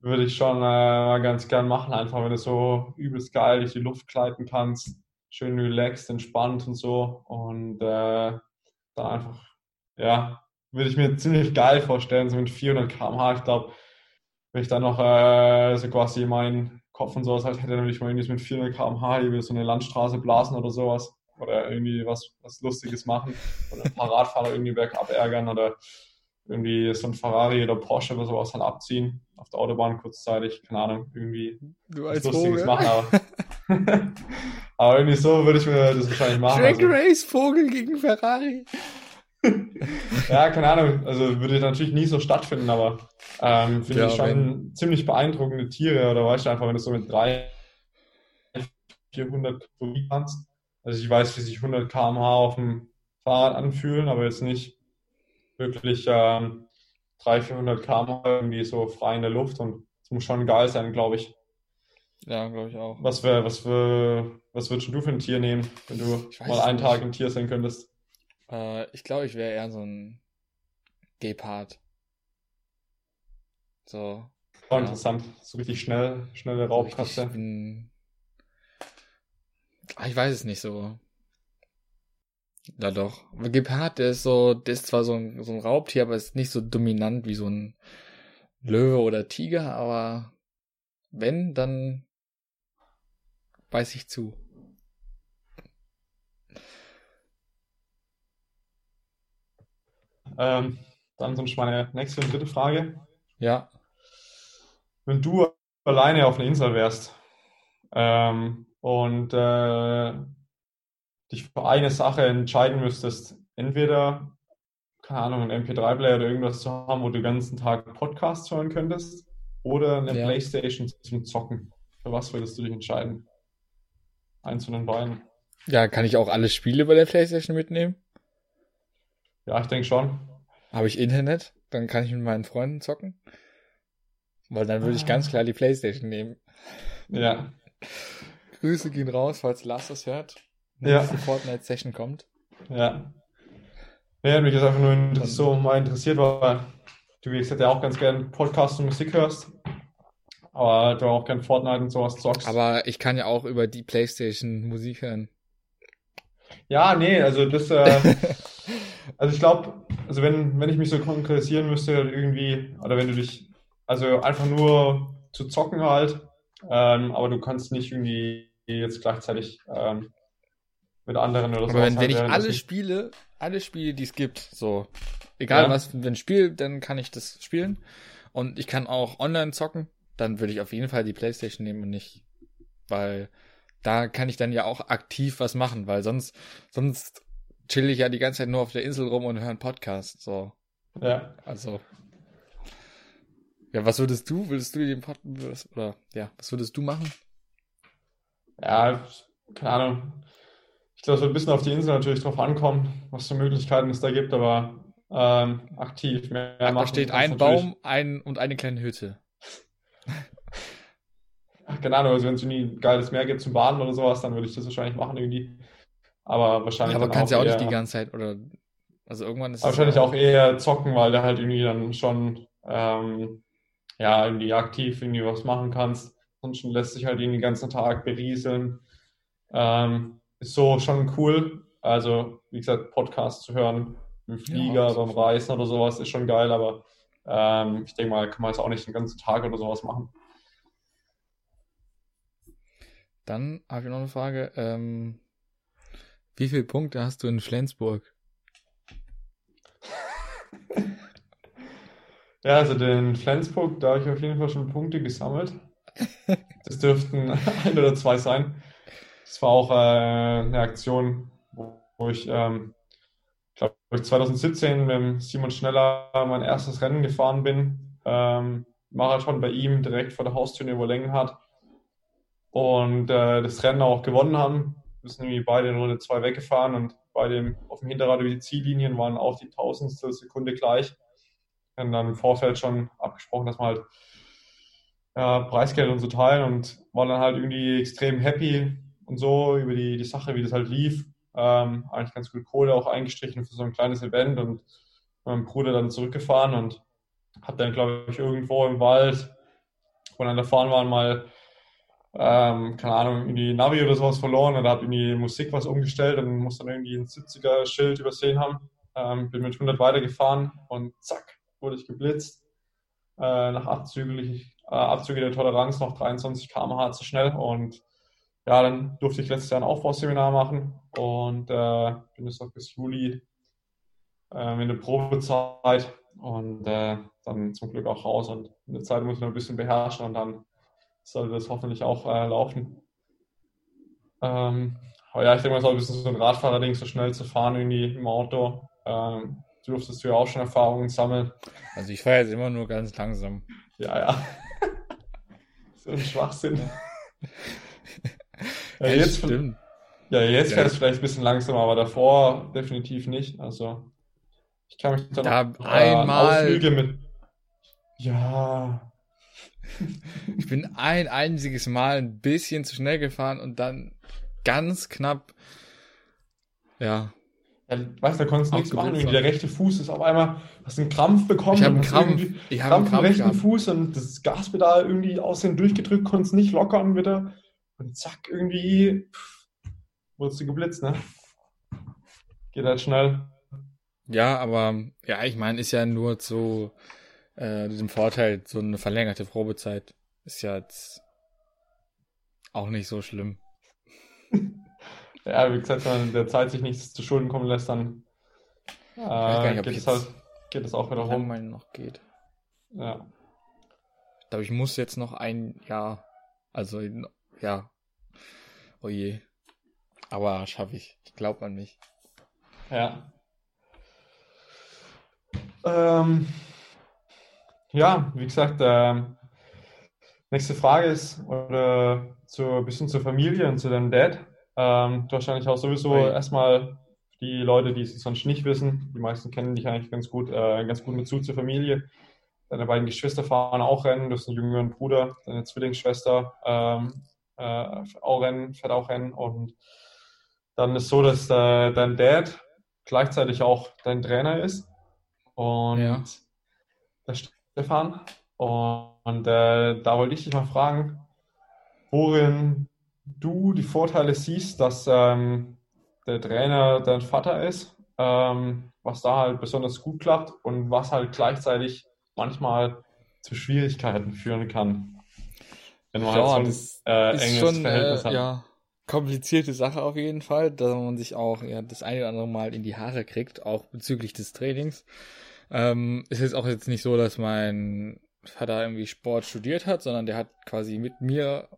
würde ich schon äh, ganz gern machen, einfach wenn du so übelst geil durch die Luft gleiten kannst, schön relaxed, entspannt und so und äh, dann einfach, ja, würde ich mir ziemlich geil vorstellen, so mit 400 km/h. Ich glaube, wenn ich dann noch äh, so quasi meinen Kopf und sowas halt hätte, dann würde ich mal irgendwie mit 400 km/h über so eine Landstraße blasen oder sowas. Oder irgendwie was, was Lustiges machen. Oder ein paar Radfahrer irgendwie bergab ärgern oder irgendwie so ein Ferrari oder Porsche oder sowas halt abziehen auf der Autobahn kurzzeitig, keine Ahnung, irgendwie Du was als Lustiges Vogel. machen, aber, aber irgendwie so würde ich mir das wahrscheinlich machen. Drag Also, Race Vogel gegen Ferrari. ja, keine Ahnung, also würde natürlich nie so stattfinden, aber ähm, finde Ja, ich schon ziemlich beeindruckende Tiere oder weißt du einfach, wenn du so mit 300, 400 Kalorien kannst. Also ich weiß, wie sich 100 km/h auf dem Fahrrad anfühlen, aber jetzt nicht wirklich ähm, 300, 400 km/h irgendwie so frei in der Luft und es muss schon geil sein, glaube ich. Ja, glaube ich auch. Was für, was für, was würdest du für ein Tier nehmen, wenn du Ich mal einen nicht. Tag ein Tier sein könntest? Äh, ich glaube, ich wäre eher so ein Gepard. So. War Ja. interessant. So richtig schnell, schnelle Raubkatze. ein- Ah, Ich weiß es nicht so. Ja doch. Gepard, der ist so, der ist zwar so ein, so ein Raubtier, aber ist nicht so dominant wie so ein Löwe oder Tiger, aber wenn, dann weiß ich zu. Ähm, dann sonst meine nächste und dritte Frage. Ja. Wenn du alleine auf einer Insel wärst ähm, und äh, dich für eine Sache entscheiden müsstest, entweder, keine Ahnung, ein MP3-Player oder irgendwas zu haben, wo du den ganzen Tag Podcasts hören könntest, oder eine Ja. Playstation zum Zocken. Für was würdest du dich entscheiden? Eins von den beiden. Ja, kann ich auch alle Spiele bei der Playstation mitnehmen? Ja, ich denke schon. Habe ich Internet? Dann kann ich mit meinen Freunden zocken? Weil dann würde ich Ah. ganz klar die Playstation nehmen. Ja. Grüße gehen raus, falls Lars das hört. Ja. Nächste Fortnite-Session kommt. Ja. Nee, mich jetzt einfach nur so mal interessiert, weil du, wie gesagt, ja auch ganz gern Podcasts und Musik hörst. Aber du auch gern Fortnite und sowas zockst. Aber ich kann ja auch über die Playstation Musik hören. ja, nee, also das, äh, also ich glaube, also wenn, wenn ich mich so konkretisieren müsste, irgendwie, oder wenn du dich, also einfach nur zu zocken halt, ähm, aber du kannst nicht irgendwie jetzt gleichzeitig ähm, mit anderen oder Aber sowas wenn, wenn ich alle Spiele, alle Spiele, die es gibt, so, egal Ja. was für ein Spiel, dann kann ich das spielen. Und ich kann auch online zocken, dann würde ich auf jeden Fall die Playstation nehmen und nicht, weil da kann ich dann ja auch aktiv was machen, weil sonst, sonst chill ich ja die ganze Zeit nur auf der Insel rum und höre einen Podcast, so. Ja. Also. Ja, was würdest du? Würdest du den Pod würdest, oder ja, was würdest du machen? Ja, keine Ahnung. Ich glaube, es wird ein bisschen auf die Insel natürlich drauf ankommen, was für Möglichkeiten es da gibt, aber ähm, aktiv mehr da machen steht kannst ein natürlich- Baum, ein und eine kleine Hütte. Ach, keine Ahnung, also wenn es irgendwie ein geiles Meer gibt zum Baden oder sowas, dann würde ich das wahrscheinlich machen irgendwie. Aber wahrscheinlich aber kannst ja auch eher, nicht die ganze Zeit oder also irgendwann ist wahrscheinlich auch eher zocken, weil du halt irgendwie dann schon ähm, ja irgendwie aktiv irgendwie was machen kannst. Ansonsten lässt sich halt irgendwie den ganzen Tag berieseln. Ähm, ist so schon cool. Also, wie gesagt, Podcast zu hören im Flieger, ist beim Reisen oder sowas ist schon geil, aber ähm, ich denke mal, kann man jetzt auch nicht den ganzen Tag oder sowas machen. Dann habe ich noch eine Frage. Ähm, wie viele Punkte hast du in Flensburg? Ja, also den Flensburg, da habe ich auf jeden Fall schon Punkte gesammelt. Das dürften ein oder zwei sein. Das war auch äh, eine Aktion, wo, wo ich, ähm, glaube ich, 2017 mit dem Simon Schneller mein erstes Rennen gefahren bin. Ähm, Marathon bei ihm direkt vor der Haustür in Oberlengenhardt. Und äh, das Rennen auch gewonnen haben. Wir sind irgendwie beide in Runde zwei weggefahren und beide auf dem Hinterrad über die Ziellinien waren auch die tausendstel Sekunde gleich haben dann im Vorfeld schon abgesprochen, dass wir halt ja, Preisgeld und so teilen und war dann halt irgendwie extrem happy und so über die, die Sache, wie das halt lief. Ähm, eigentlich ganz gut Kohle auch eingestrichen für so ein kleines Event und meinem Bruder dann zurückgefahren und hab dann, glaube ich, irgendwo im Wald wo dann davor waren mal, ähm, keine Ahnung, irgendwie Navi oder sowas verloren oder habe irgendwie Musik was umgestellt und muss dann irgendwie ein 70er Schild übersehen haben. Ähm, bin mit 100 weitergefahren und zack, wurde ich geblitzt. Äh, nach äh, Abzüge der Toleranz noch 23 km/h zu schnell und ja, dann durfte ich letztes Jahr ein Aufbauseminar machen und äh, bin jetzt noch bis Juli äh, in der Probezeit und äh, dann zum Glück auch raus und in der Zeit muss man ein bisschen beherrschen und dann sollte das hoffentlich auch äh, laufen. Ähm, aber ja, ich denke mal, es ist ein bisschen so ein Radfahrerding, so schnell zu fahren irgendwie im Auto. Ähm, durftest du ja auch schon Erfahrungen sammeln. Also ich fahre jetzt immer nur ganz langsam. Ja, ja. so ein Schwachsinn. ja, ja, jetzt, stimmt. Ja, jetzt fährt es vielleicht ein bisschen langsamer, aber davor definitiv nicht. Also ich kann mich da, da noch einmal Ausflüge mit. Ja. ich bin ein einziges Mal ein bisschen zu schnell gefahren und dann ganz knapp. Ja. ja weißt du, da konntest du nichts machen. Irgendwie der rechte Fuß ist auf einmal, hast einen Krampf bekommen. Ich habe einen Krampf. Ich habe einen Krampf im rechten gehabt. Fuß und das Gaspedal irgendwie aussehen durchgedrückt, konntest nicht lockern wieder. Und zack, irgendwie pff, wurdest du geblitzt, ne? Geht halt schnell. Ja, aber ja, ich meine, ist ja nur zu äh, diesem Vorteil, so eine verlängerte Probezeit ist ja jetzt auch nicht so schlimm. ja, wie gesagt, wenn man der Zeit sich nichts zu Schulden kommen lässt, dann äh, nicht, geht, es halt, geht es auch wieder rum. Mal noch geht. Ja. Ich glaube, ich muss jetzt noch ein Jahr, also ja, oh je. Aber schaffe ich. Ich glaube an mich. Ja. Ähm, ja, wie gesagt, äh, nächste Frage ist, oder zu, ein bisschen zur Familie und zu deinem Dad. Ähm, du wahrscheinlich auch sowieso okay. erstmal die Leute, die es sonst nicht wissen, die meisten kennen dich eigentlich ganz gut, äh, ganz gut mit zu zur Familie. Deine beiden Geschwister fahren auch Rennen, du hast einen jüngeren Bruder, deine Zwillingsschwester ähm, äh, auch Rennen, fährt auch Rennen und dann ist so, dass äh, dein Dad gleichzeitig auch dein Trainer ist und ja. der Stefan. Und äh, da wollte ich dich mal fragen, worin du die Vorteile siehst, dass ähm, der Trainer dein Vater ist, ähm, was da halt besonders gut klappt und was halt gleichzeitig manchmal zu Schwierigkeiten führen kann. Wenn man ja, halt so ein äh, enges schon, Verhältnis äh, hat. Ja, komplizierte Sache auf jeden Fall, dass man sich auch ja, das eine oder andere Mal in die Haare kriegt, auch bezüglich des Trainings. Ähm, ist jetzt auch jetzt nicht so, dass mein Vater irgendwie Sport studiert hat, sondern der hat quasi mit mir,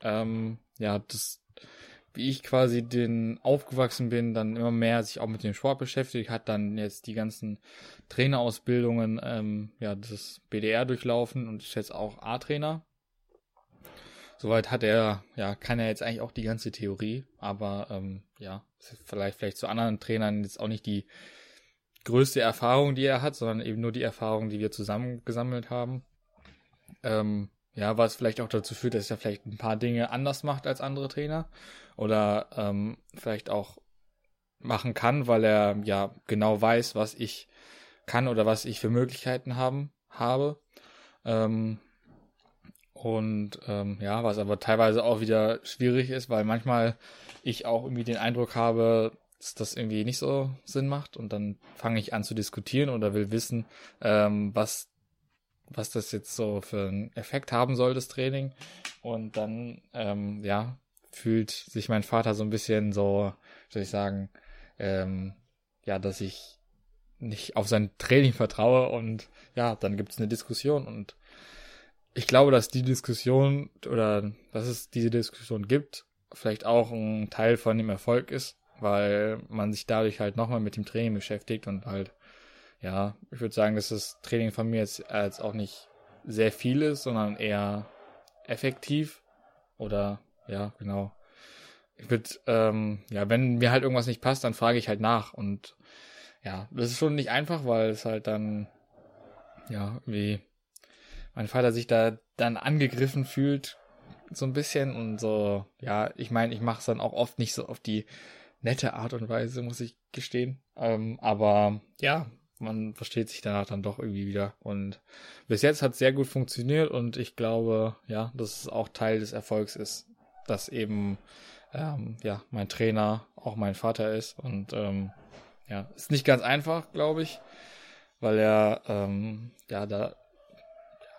ähm, ja, das, wie ich quasi den aufgewachsen bin, dann immer mehr sich auch mit dem Sport beschäftigt, hat dann jetzt die ganzen Trainerausbildungen, ähm, ja, das BDR durchlaufen und ist jetzt auch A-Trainer. Soweit hat er, ja, kann er jetzt eigentlich auch die ganze Theorie, aber ähm, ja, vielleicht vielleicht zu anderen Trainern jetzt auch nicht die größte Erfahrung, die er hat, sondern eben nur die Erfahrung, die wir zusammen gesammelt haben. Ähm, ja, was vielleicht auch dazu führt, dass er vielleicht ein paar Dinge anders macht als andere Trainer oder ähm, vielleicht auch machen kann, weil er ja genau weiß, was ich kann oder was ich für Möglichkeiten haben habe. Ähm, und ähm, ja, was aber teilweise auch wieder schwierig ist, weil manchmal ich auch irgendwie den Eindruck habe, dass das irgendwie nicht so Sinn macht und dann fange ich an zu diskutieren oder will wissen, ähm, was, was das jetzt so für einen Effekt haben soll, das Training. Und dann, ähm, ja, fühlt sich mein Vater so ein bisschen so, soll ich sagen, ähm, ja, dass ich nicht auf sein Training vertraue und ja, dann gibt es eine Diskussion und ich glaube, dass die Diskussion oder dass es diese Diskussion gibt, vielleicht auch ein Teil von dem Erfolg ist, weil man sich dadurch halt nochmal mit dem Training beschäftigt und halt, ja, ich würde sagen, dass das Training von mir jetzt als auch nicht sehr viel ist, sondern eher effektiv oder ja, genau. Ich würde, ähm, ja, wenn mir halt irgendwas nicht passt, dann frage ich halt nach und ja, das ist schon nicht einfach, weil es halt dann, ja, wie mein Vater sich da dann angegriffen fühlt, so ein bisschen und so, ja, ich meine, ich mache es dann auch oft nicht so auf die nette Art und Weise, muss ich gestehen. Ähm, aber ja, man versteht sich danach dann doch irgendwie wieder. Und bis jetzt hat es sehr gut funktioniert und ich glaube, ja, dass es auch Teil des Erfolgs ist, dass eben ähm, ja mein Trainer auch mein Vater ist und ähm, ja, ist nicht ganz einfach, glaube ich, weil er ähm, ja da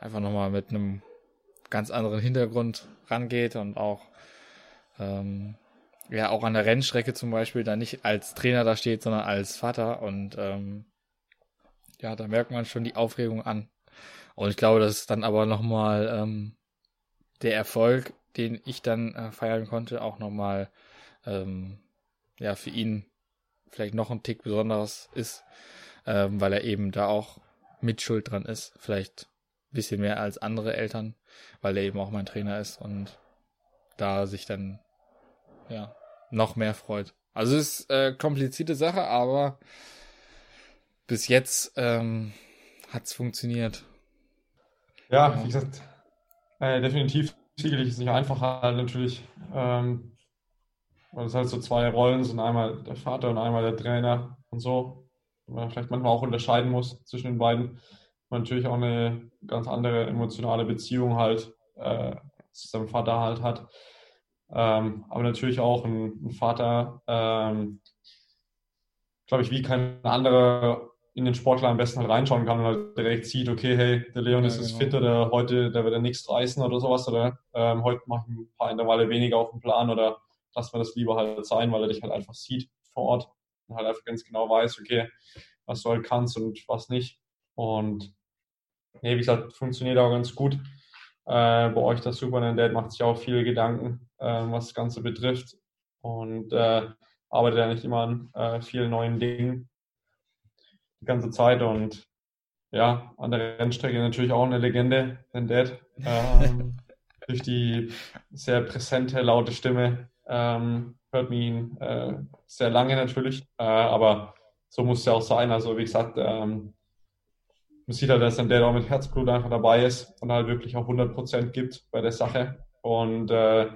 einfach nochmal mit einem ganz anderen Hintergrund rangeht und auch ähm, ja auch an der Rennstrecke zum Beispiel da nicht als Trainer da steht, sondern als Vater und ähm, ja, da merkt man schon die Aufregung an. Und ich glaube, das ist dann aber nochmal ähm, der Erfolg, den ich dann äh, feiern konnte, auch nochmal ähm, ja für ihn vielleicht noch ein Tick besonderes ist, ähm, weil er eben da auch mit Schuld dran ist. Vielleicht bisschen mehr als andere Eltern, weil er eben auch mein Trainer ist und da sich dann ja noch mehr freut. Also es ist äh, komplizierte Sache, aber bis jetzt ähm, hat es funktioniert. Ja, ja, wie gesagt, äh, definitiv sicherlich ist es nicht einfacher halt natürlich, ähm, weil es halt so zwei Rollen sind, einmal der Vater und einmal der Trainer und so. Man vielleicht manchmal auch unterscheiden muss zwischen den beiden. Man natürlich auch eine ganz andere emotionale Beziehung halt äh, zu seinem Vater halt hat. Ähm, aber natürlich auch ein, ein Vater, ähm, glaube ich, wie kein anderer in den Sportler am besten halt reinschauen kann und halt direkt sieht, okay, hey, der Leon ist ja, genau. fit oder heute, der wird ja nichts reißen oder sowas oder ähm, heute mache ich ein paar Intervalle weniger auf dem Plan oder lass mir das lieber halt sein, weil er dich halt einfach sieht vor Ort und halt einfach ganz genau weiß, okay, was du halt kannst und was nicht. Und nee, wie gesagt, funktioniert auch ganz gut. Äh, bei euch das Superman Dad macht sich auch viele Gedanken, äh, was das Ganze betrifft und äh, arbeitet ja nicht immer an äh, vielen neuen Dingen die ganze Zeit und ja, an der Rennstrecke natürlich auch eine Legende, Dad. Ähm, durch die sehr präsente, laute Stimme ähm, hört man ihn äh, sehr lange natürlich, äh, aber so muss es ja auch sein. Also wie gesagt, ähm, man sieht halt, dass ein Dad auch mit Herzblut einfach dabei ist und halt wirklich auch 100% gibt bei der Sache und äh,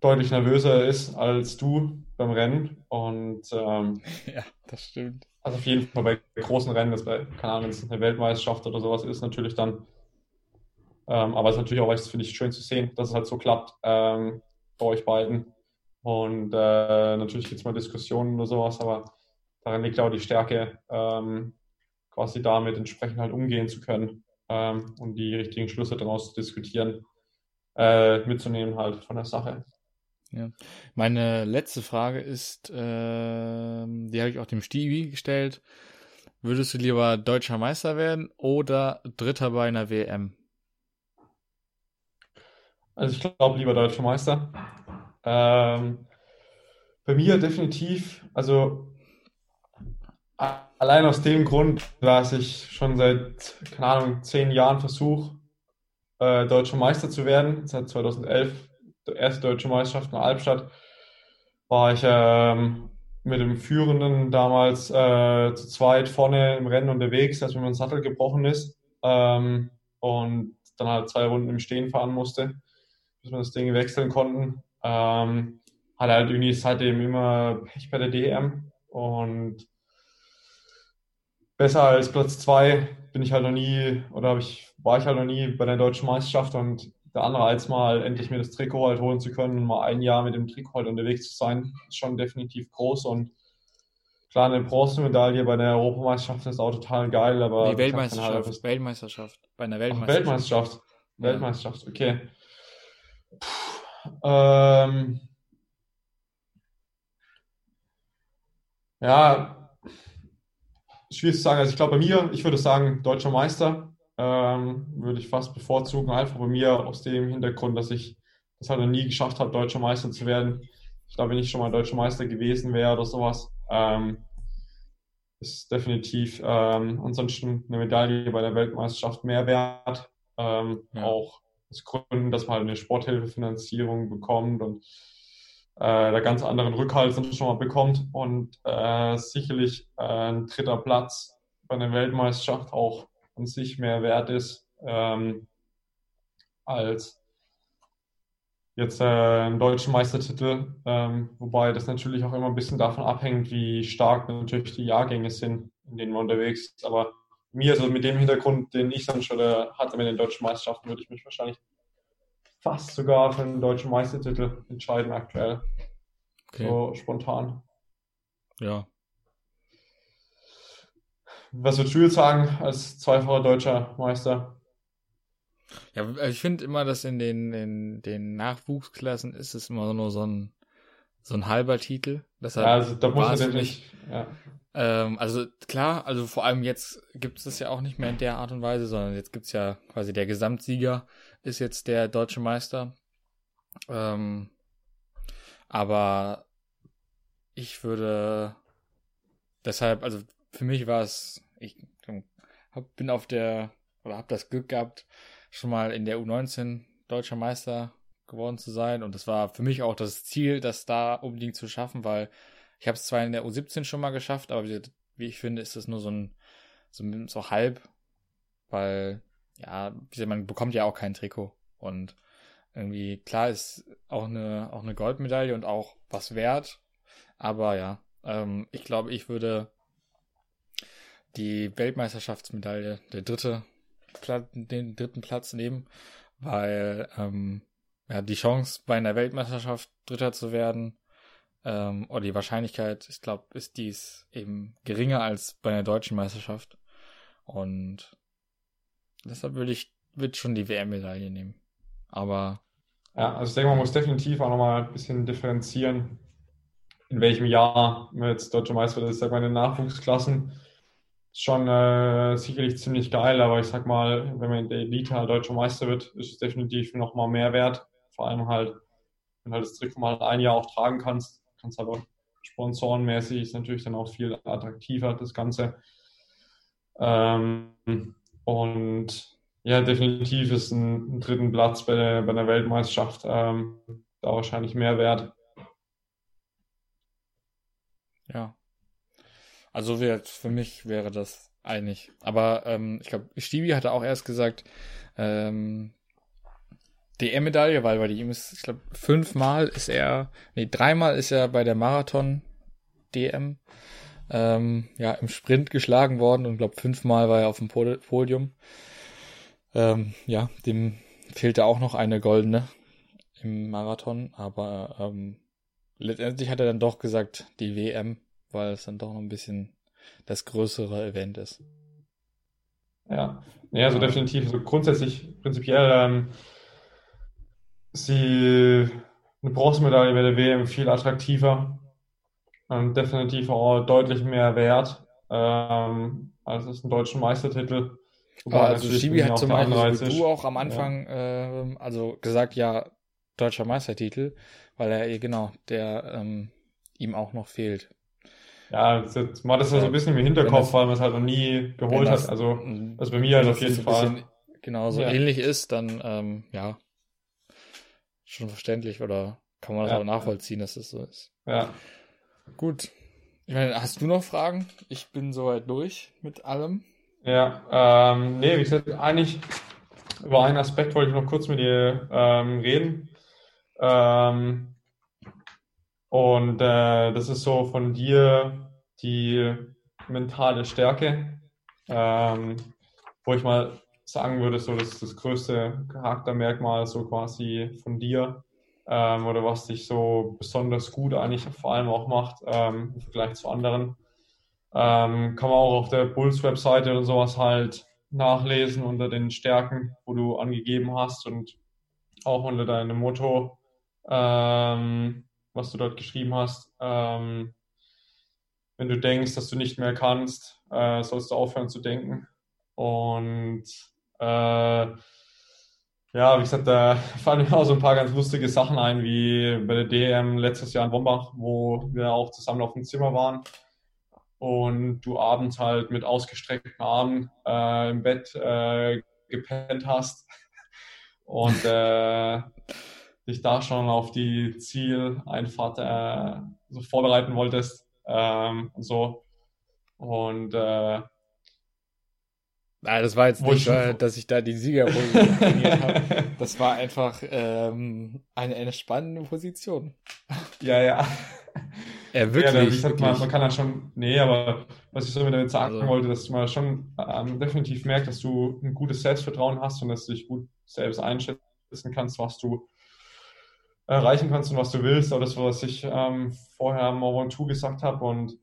deutlich nervöser ist als du beim Rennen und ähm, ja, das stimmt. Also auf jeden Fall bei großen Rennen, das bei, keine Ahnung, wenn es eine Weltmeisterschaft oder sowas ist, natürlich dann. Ähm, aber es ist natürlich auch echt, finde ich, schön zu sehen, dass es halt so klappt ähm, bei euch beiden. Und äh, natürlich gibt es mal Diskussionen oder sowas, aber darin liegt auch die Stärke, ähm, quasi damit entsprechend halt umgehen zu können ähm, und die richtigen Schlüsse daraus zu diskutieren, äh, mitzunehmen halt von der Sache. Ja. Meine letzte Frage ist, äh, die habe ich auch dem Stevie gestellt. Würdest du lieber deutscher Meister werden oder Dritter bei einer WM? Also ich glaube lieber deutscher Meister. Ähm, bei mir definitiv, also allein aus dem Grund, dass ich schon seit, keine Ahnung, zehn Jahren versuche, äh, deutscher Meister zu werden, seit 2011 erste deutsche Meisterschaft in Albstadt, war ich ähm, mit dem Führenden damals äh, zu zweit vorne im Rennen unterwegs, als mir mein Sattel gebrochen ist ähm, und dann halt zwei Runden im Stehen fahren musste, bis wir das Ding wechseln konnten. Ähm, hatte halt irgendwie seitdem immer Pech bei der DM und besser als Platz zwei bin ich halt noch nie oder ich, war ich halt noch nie bei der deutschen Meisterschaft und der Anreiz, mal endlich mir das Trikot halt holen zu können und mal ein Jahr mit dem Trikot halt unterwegs zu sein, ist schon definitiv groß und klar, eine Bronzemedaille bei der Europameisterschaft ist auch total geil, aber. Die Weltmeisterschaft, halt Weltmeisterschaft. Bei einer Weltmeisterschaft. Weltmeisterschaft. Ja. Weltmeisterschaft, okay. Puh, ähm, ja, schwierig zu sagen. Also ich glaube bei mir, ich würde sagen, deutscher Meister ähm, würde ich fast bevorzugen. Einfach bei mir aus dem Hintergrund, dass ich das halt noch nie geschafft habe, deutscher Meister zu werden. Ich glaube, wenn ich schon mal deutscher Meister gewesen wäre oder sowas, ähm, ist definitiv ähm, ansonsten eine Medaille bei der Weltmeisterschaft mehr wert. Ähm, ja. Auch aus Gründen, dass man halt eine Sporthilfefinanzierung bekommt und äh, ganz anderen Rückhalt schon mal bekommt und äh, sicherlich äh, ein dritter Platz bei einer Weltmeisterschaft auch an sich mehr wert ist ähm, als jetzt äh, einen deutschen Meistertitel, ähm, wobei das natürlich auch immer ein bisschen davon abhängt, wie stark natürlich die Jahrgänge sind in denen man unterwegs ist. Aber mir, also mit dem Hintergrund, den ich dann schon hatte mit den deutschen Meisterschaften, würde ich mich wahrscheinlich fast sogar für einen deutschen Meistertitel entscheiden aktuell. Okay. So spontan. Ja. Was würdest du jetzt sagen als zweifacher deutscher Meister? Ja, also ich finde immer, dass in den, in den Nachwuchsklassen ist es immer nur so ein, so ein halber Titel. Deshalb ja, also da muss man nicht. Ja. Ähm, also klar, also vor allem jetzt gibt es das ja auch nicht mehr in der Art und Weise, sondern jetzt gibt es ja quasi der Gesamtsieger ist jetzt der deutsche Meister. Ähm, aber ich würde deshalb, also für mich war es, ich hab, bin auf der, oder habe das Glück gehabt, schon mal in der U19 deutscher Meister geworden zu sein. Und das war für mich auch das Ziel, das da unbedingt zu schaffen, weil ich habe es zwar in der U17 schon mal geschafft, aber wie, wie ich finde, ist das nur so ein so, so halb, weil ja, man bekommt ja auch kein Trikot. Und irgendwie klar ist auch eine auch eine Goldmedaille und auch was wert, aber ja, ähm, ich glaube, ich würde die Weltmeisterschaftsmedaille, der dritte den dritten Platz nehmen, weil ähm, ja, die Chance bei einer Weltmeisterschaft Dritter zu werden ähm, oder die Wahrscheinlichkeit, ich glaube, ist dies eben geringer als bei einer deutschen Meisterschaft. Und deshalb würde ich würde schon die WM-Medaille nehmen. Aber ja, also ich denke, man muss definitiv auch nochmal ein bisschen differenzieren, in welchem Jahr man jetzt deutsche Meister wird. Ich sage mal, in den Nachwuchsklassen schon äh, sicherlich ziemlich geil, aber ich sag mal, wenn man in der Elite halt deutscher Meister wird, ist es definitiv nochmal mehr wert. Vor allem halt, wenn du halt das Trikot mal ein Jahr auch tragen kannst, kannst aber sponsorenmäßig ist natürlich dann auch viel attraktiver, das Ganze. Ähm, und ja, definitiv ist ein, ein dritten Platz bei der, bei der Weltmeisterschaft ähm, da wahrscheinlich mehr wert. Ja, also wird, für mich wäre das einig. Aber ähm, ich glaube, Stevie hatte auch erst gesagt, ähm, DM-Medaille, weil bei ihm ist, ich glaube, fünfmal ist er, nee, dreimal ist er bei der Marathon DM ähm, ja im Sprint geschlagen worden und glaube fünfmal war er auf dem Podium. Ähm, ja, dem fehlte auch noch eine goldene im Marathon, aber ähm, letztendlich hat er dann doch gesagt, die WM weil es dann doch noch ein bisschen das größere Event ist. Ja, ja, also definitiv. Also grundsätzlich, prinzipiell, ähm, sie eine Bronzemedaille bei der WM viel attraktiver und definitiv auch deutlich mehr wert ähm, als es ein deutschen Meistertitel. Aber also Shibi hat zum Beispiel du auch am Anfang ja. äh, also gesagt, ja, deutscher Meistertitel, weil er genau, der ähm, ihm auch noch fehlt. Ja, das man hat das so ein bisschen im Hinterkopf, das, weil man es halt noch nie geholt das, hat. Also, also bei mir halt auf jeden Fall. Genau, so ja. ähnlich ist, dann, ähm, ja, schon verständlich oder kann man das ja. auch nachvollziehen, dass es so ist. Ja. Gut. Ich meine, hast du noch Fragen? Ich bin soweit durch mit allem. Ja, ähm, nee, wie gesagt, eigentlich über einen Aspekt wollte ich noch kurz mit dir ähm, reden. Ähm, und äh, das ist so von dir die mentale Stärke, ähm, wo ich mal sagen würde, so das ist das größte Charaktermerkmal so quasi von dir ähm, oder was dich so besonders gut eigentlich vor allem auch macht ähm, im Vergleich zu anderen. Ähm, kann man auch auf der Bulls-Webseite und sowas halt nachlesen unter den Stärken, wo du angegeben hast und auch unter deinem Motto. Ähm, was du dort geschrieben hast. Ähm, wenn du denkst, dass du nicht mehr kannst, äh, sollst du aufhören zu denken. Und äh, ja, wie gesagt, da fallen mir auch so ein paar ganz lustige Sachen ein, wie bei der DM letztes Jahr in Wombach, wo wir auch zusammen auf dem Zimmer waren und du abends halt mit ausgestreckten Armen äh, im Bett äh, gepennt hast. Und äh, dich da schon auf die Zieleinfahrt äh, so vorbereiten wolltest ähm, und so. Und äh, Nein, das war jetzt nicht, weil, dass ich da die Siegerposition trainiert habe. Das war einfach ähm, eine entspannende Position. Ja, ja. Ja, wirklich. Ja, wirklich. Man, man, kann dann schon, nee, aber was ich so damit sagen also. wollte, dass man schon ähm, definitiv merkt, dass du ein gutes Selbstvertrauen hast und dass du dich gut selbst einschätzen kannst, was du erreichen kannst und was du willst. Oder das, was ich ähm, vorher am Mont 2 gesagt habe. Und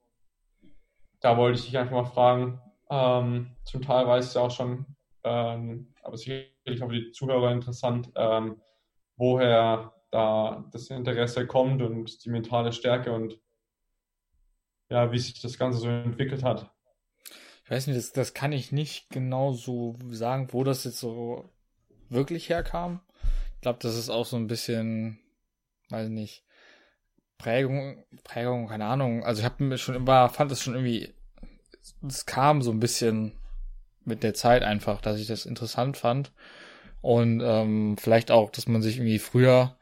da wollte ich dich einfach mal fragen, ähm, zum Teil weiß ich auch schon, ähm, aber sicherlich auch für die Zuhörer interessant, ähm, woher da das Interesse kommt und die mentale Stärke und ja, wie sich das Ganze so entwickelt hat. Ich weiß nicht, das, das kann ich nicht genau so sagen, wo das jetzt so wirklich herkam. Ich glaube, das ist auch so ein bisschen, weiß nicht, Prägung, Prägung, keine Ahnung. Also ich habe mir schon immer, fand das schon irgendwie es kam so ein bisschen mit der Zeit einfach, dass ich das interessant fand. Und ähm, vielleicht auch, dass man sich irgendwie früher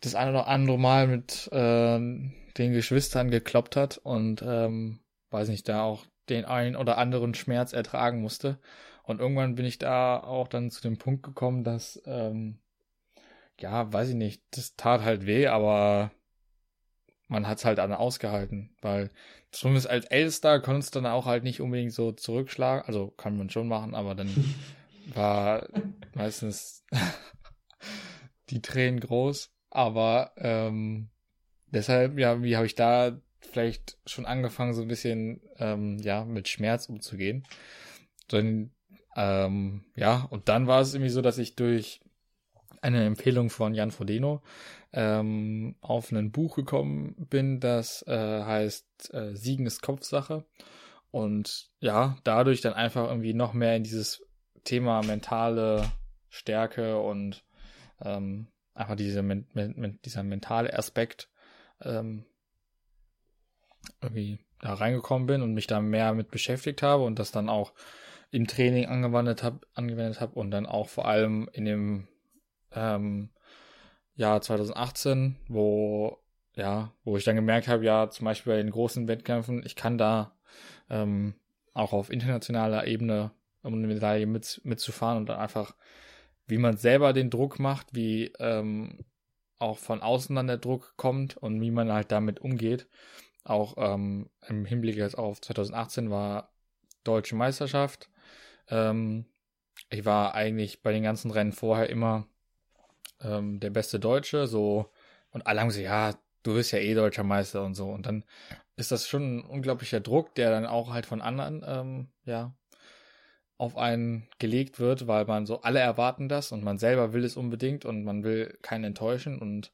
das eine oder andere Mal mit äh, den Geschwistern gekloppt hat und ähm, weiß nicht, da auch den einen oder anderen Schmerz ertragen musste. Und irgendwann bin ich da auch dann zu dem Punkt gekommen, dass, ähm, ja, weiß ich nicht, das tat halt weh, aber man hat's halt dann ausgehalten, weil zumindest als Ältester konntest du dann auch halt nicht unbedingt so zurückschlagen, also kann man schon machen, aber dann war meistens die Tränen groß, aber ähm, deshalb, ja, wie habe ich da vielleicht schon angefangen, so ein bisschen, ähm, ja, mit Schmerz umzugehen. Dann, ähm, ja, und dann war es irgendwie so, dass ich durch eine Empfehlung von Jan Frodeno ähm, auf ein Buch gekommen bin, das äh, heißt äh, Siegen ist Kopfsache. Und ja, dadurch dann einfach irgendwie noch mehr in dieses Thema mentale Stärke und ähm, einfach diese, men men dieser mentale Aspekt ähm, irgendwie da reingekommen bin und mich da mehr mit beschäftigt habe und das dann auch im Training angewendet habe angewendet habe und dann auch vor allem in dem ähm, Jahr 2018, wo ja, wo ich dann gemerkt habe, ja, zum Beispiel bei den großen Wettkämpfen, ich kann da ähm, auch auf internationaler Ebene um eine Medaille mit, mitzufahren und dann einfach, wie man selber den Druck macht, wie ähm, auch von außen dann der Druck kommt und wie man halt damit umgeht. Auch ähm, im Hinblick jetzt auf 2018 war Deutsche Meisterschaft. Ähm, ich war eigentlich bei den ganzen Rennen vorher immer ähm, der beste Deutsche, so, und alle haben gesagt, ja, du bist ja eh deutscher Meister und so. Und dann ist das schon ein unglaublicher Druck, der dann auch halt von anderen, ähm, ja, auf einen gelegt wird, weil man so alle erwarten das und man selber will es unbedingt und man will keinen enttäuschen und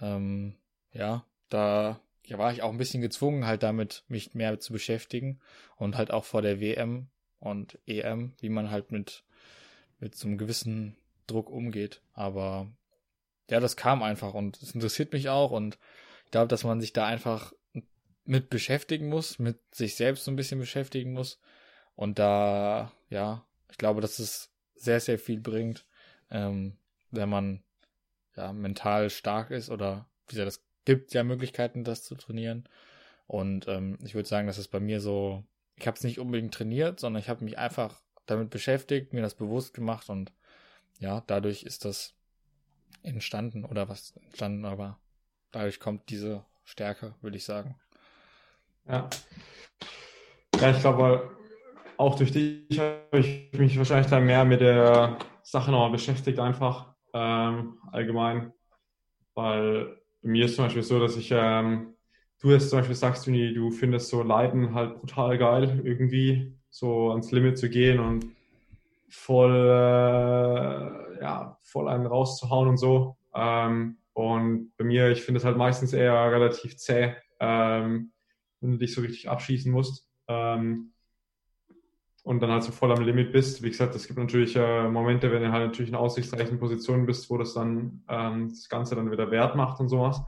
ähm, ja, da ja, war ich auch ein bisschen gezwungen, halt damit mich mehr zu beschäftigen und halt auch vor der WM und EM, wie man halt mit mit so einem gewissen Druck umgeht. Aber ja, das kam einfach und es interessiert mich auch und ich glaube, dass man sich da einfach mit beschäftigen muss, mit sich selbst so ein bisschen beschäftigen muss und da, ja, ich glaube, dass es sehr, sehr viel bringt, ähm, wenn man ja mental stark ist oder wie gesagt, es gibt ja Möglichkeiten, das zu trainieren und ähm, ich würde sagen, dass es bei mir so, ich habe es nicht unbedingt trainiert, sondern ich habe mich einfach damit beschäftigt, mir das bewusst gemacht und ja, dadurch ist das entstanden oder was entstanden, aber dadurch kommt diese Stärke, würde ich sagen. Ja. Ja, ich glaube, auch durch dich habe ich mich wahrscheinlich dann mehr mit der Sache nochmal beschäftigt, einfach ähm, allgemein. Weil bei mir ist zum Beispiel so, dass ich, ähm, du jetzt zum Beispiel sagst, du findest so Leiden halt brutal geil, irgendwie so ans Limit zu gehen und voll, äh, ja, voll einen rauszuhauen und so. Ähm, und bei mir, ich finde es halt meistens eher relativ zäh, ähm, wenn du dich so richtig abschießen musst. Ähm, und dann halt so voll am Limit bist. Wie gesagt, es gibt natürlich äh, Momente, wenn du halt natürlich in aussichtsreichen Positionen bist, wo das dann ähm, das Ganze dann wieder wert macht und sowas.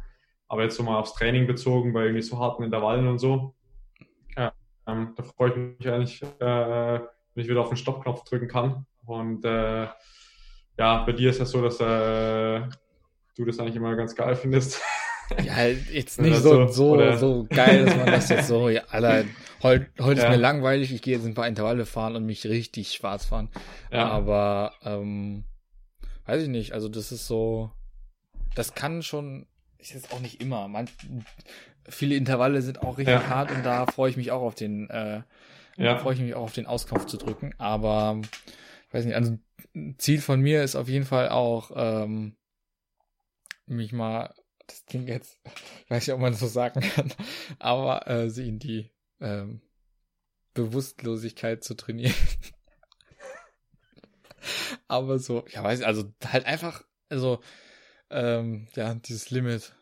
Aber jetzt so mal aufs Training bezogen, bei irgendwie so harten Intervallen und so, ja, ähm, da freue ich mich eigentlich, äh, wenn ich wieder auf den Stoppknopf drücken kann. Und äh, ja, bei dir ist es so, dass äh, du das eigentlich immer ganz geil findest. Ja, jetzt nicht so, so, so, so geil, dass man das jetzt so, ja, Alter, Heute, heute ja. ist mir langweilig, ich gehe jetzt ein paar Intervalle fahren und mich richtig schwarz fahren. Ja. Aber ähm, weiß ich nicht, also das ist so, das kann schon, ist jetzt auch nicht immer. Man, viele Intervalle sind auch richtig hart und da freue ich mich auch auf den, äh, ja. freue ich mich auch auf den Auskauf zu drücken. Aber weiß nicht, also ein Ziel von mir ist auf jeden Fall auch, ähm, mich mal, das klingt jetzt, ich weiß nicht, ob man das so sagen kann, aber äh, sie in die ähm, Bewusstlosigkeit zu trainieren. aber so, ja, weiß ich, also halt einfach, also, ähm, ja, dieses Limit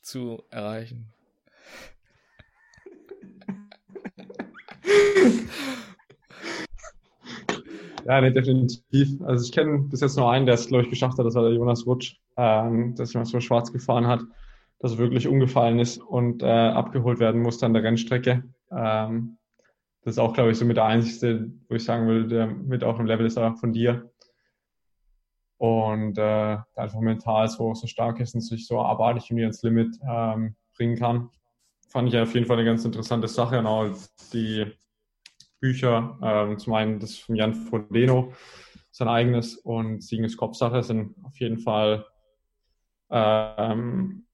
zu erreichen. Ja, nee, definitiv. Also ich kenne bis jetzt nur einen, der es, glaube ich, geschafft hat, das war der Jonas Rutsch, ähm, dass jemand so schwarz gefahren hat, dass er wirklich umgefallen ist und äh, abgeholt werden musste an der Rennstrecke. Ähm, das ist auch, glaube ich, so mit der einzigste, wo ich sagen will, der mit auf dem Level ist von dir. Und äh, einfach mental so, so stark ist und sich so abartig irgendwie ins Limit ähm, bringen kann. Fand ich auf jeden Fall eine ganz interessante Sache. Auch die Bücher. Ähm, zum einen das von Jan Frodeno, sein eigenes, und Siegen ist Kopfsache sind auf jeden Fall ähm,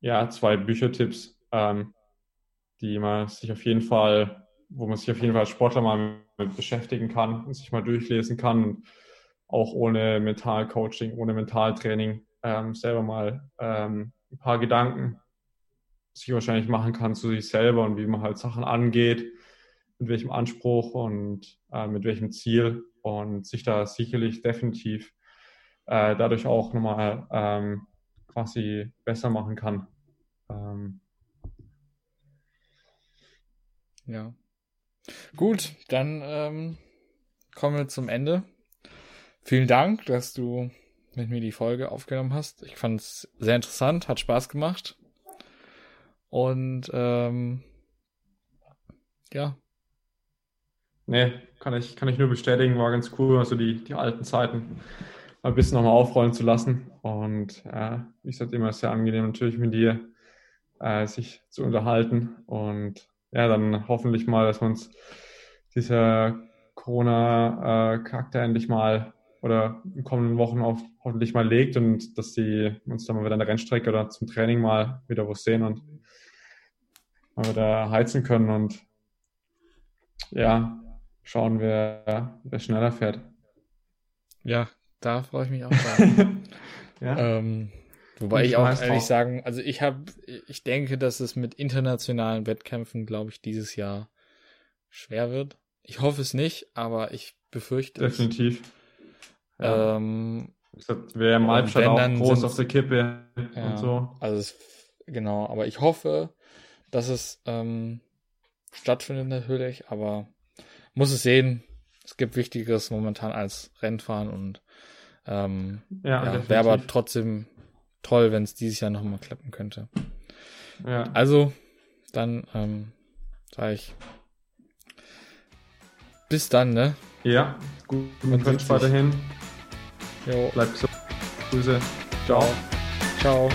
ja, zwei Büchertipps, ähm, die man sich auf jeden Fall, wo man sich auf jeden Fall als Sportler mal mit beschäftigen kann und sich mal durchlesen kann und auch ohne Mentalcoaching, ohne Mentaltraining ähm, selber mal ähm, ein paar Gedanken sich wahrscheinlich machen kann zu sich selber und wie man halt Sachen angeht mit welchem Anspruch und äh, mit welchem Ziel und sich da sicherlich definitiv äh, dadurch auch nochmal ähm, quasi besser machen kann. Ähm. Ja. Gut, dann ähm, kommen wir zum Ende. Vielen Dank, dass du mit mir die Folge aufgenommen hast. Ich fand es sehr interessant, hat Spaß gemacht. Und ähm, ja, Nee, kann ich, kann ich nur bestätigen, war ganz cool, also die, die alten Zeiten ein bisschen nochmal aufrollen zu lassen. Und äh, wie gesagt, immer sehr angenehm natürlich mit dir äh, sich zu unterhalten. Und ja, dann hoffentlich mal, dass wir uns dieser Corona-Charakter endlich mal oder in kommenden Wochen auf, hoffentlich mal legt und dass die uns dann mal wieder an der Rennstrecke oder zum Training mal wieder was sehen und mal wieder heizen können und ja, schauen, wer, wer schneller fährt. Ja, da freue ich mich auch drauf. ja. ähm, wobei ich, ich auch ehrlich auch. sagen, also ich habe, ich denke, dass es mit internationalen Wettkämpfen, glaube ich, dieses Jahr schwer wird. Ich hoffe es nicht, aber ich befürchte Definitiv. es. Definitiv. Ja. Ähm, Wäre im Halbstadt auch groß auf der Kippe ja, und so. Also es, genau, aber ich hoffe, dass es ähm, stattfindet natürlich, aber muss es sehen. Es gibt Wichtigeres momentan als Rennfahren und ähm, ja, ja wäre aber trotzdem toll, wenn es dieses Jahr nochmal klappen könnte. Ja. Also, dann ähm, sage ich bis dann, ne? Ja, gut. Man Wunsch weiterhin. Jo. Bleib so. Grüße. Ciao. Ciao.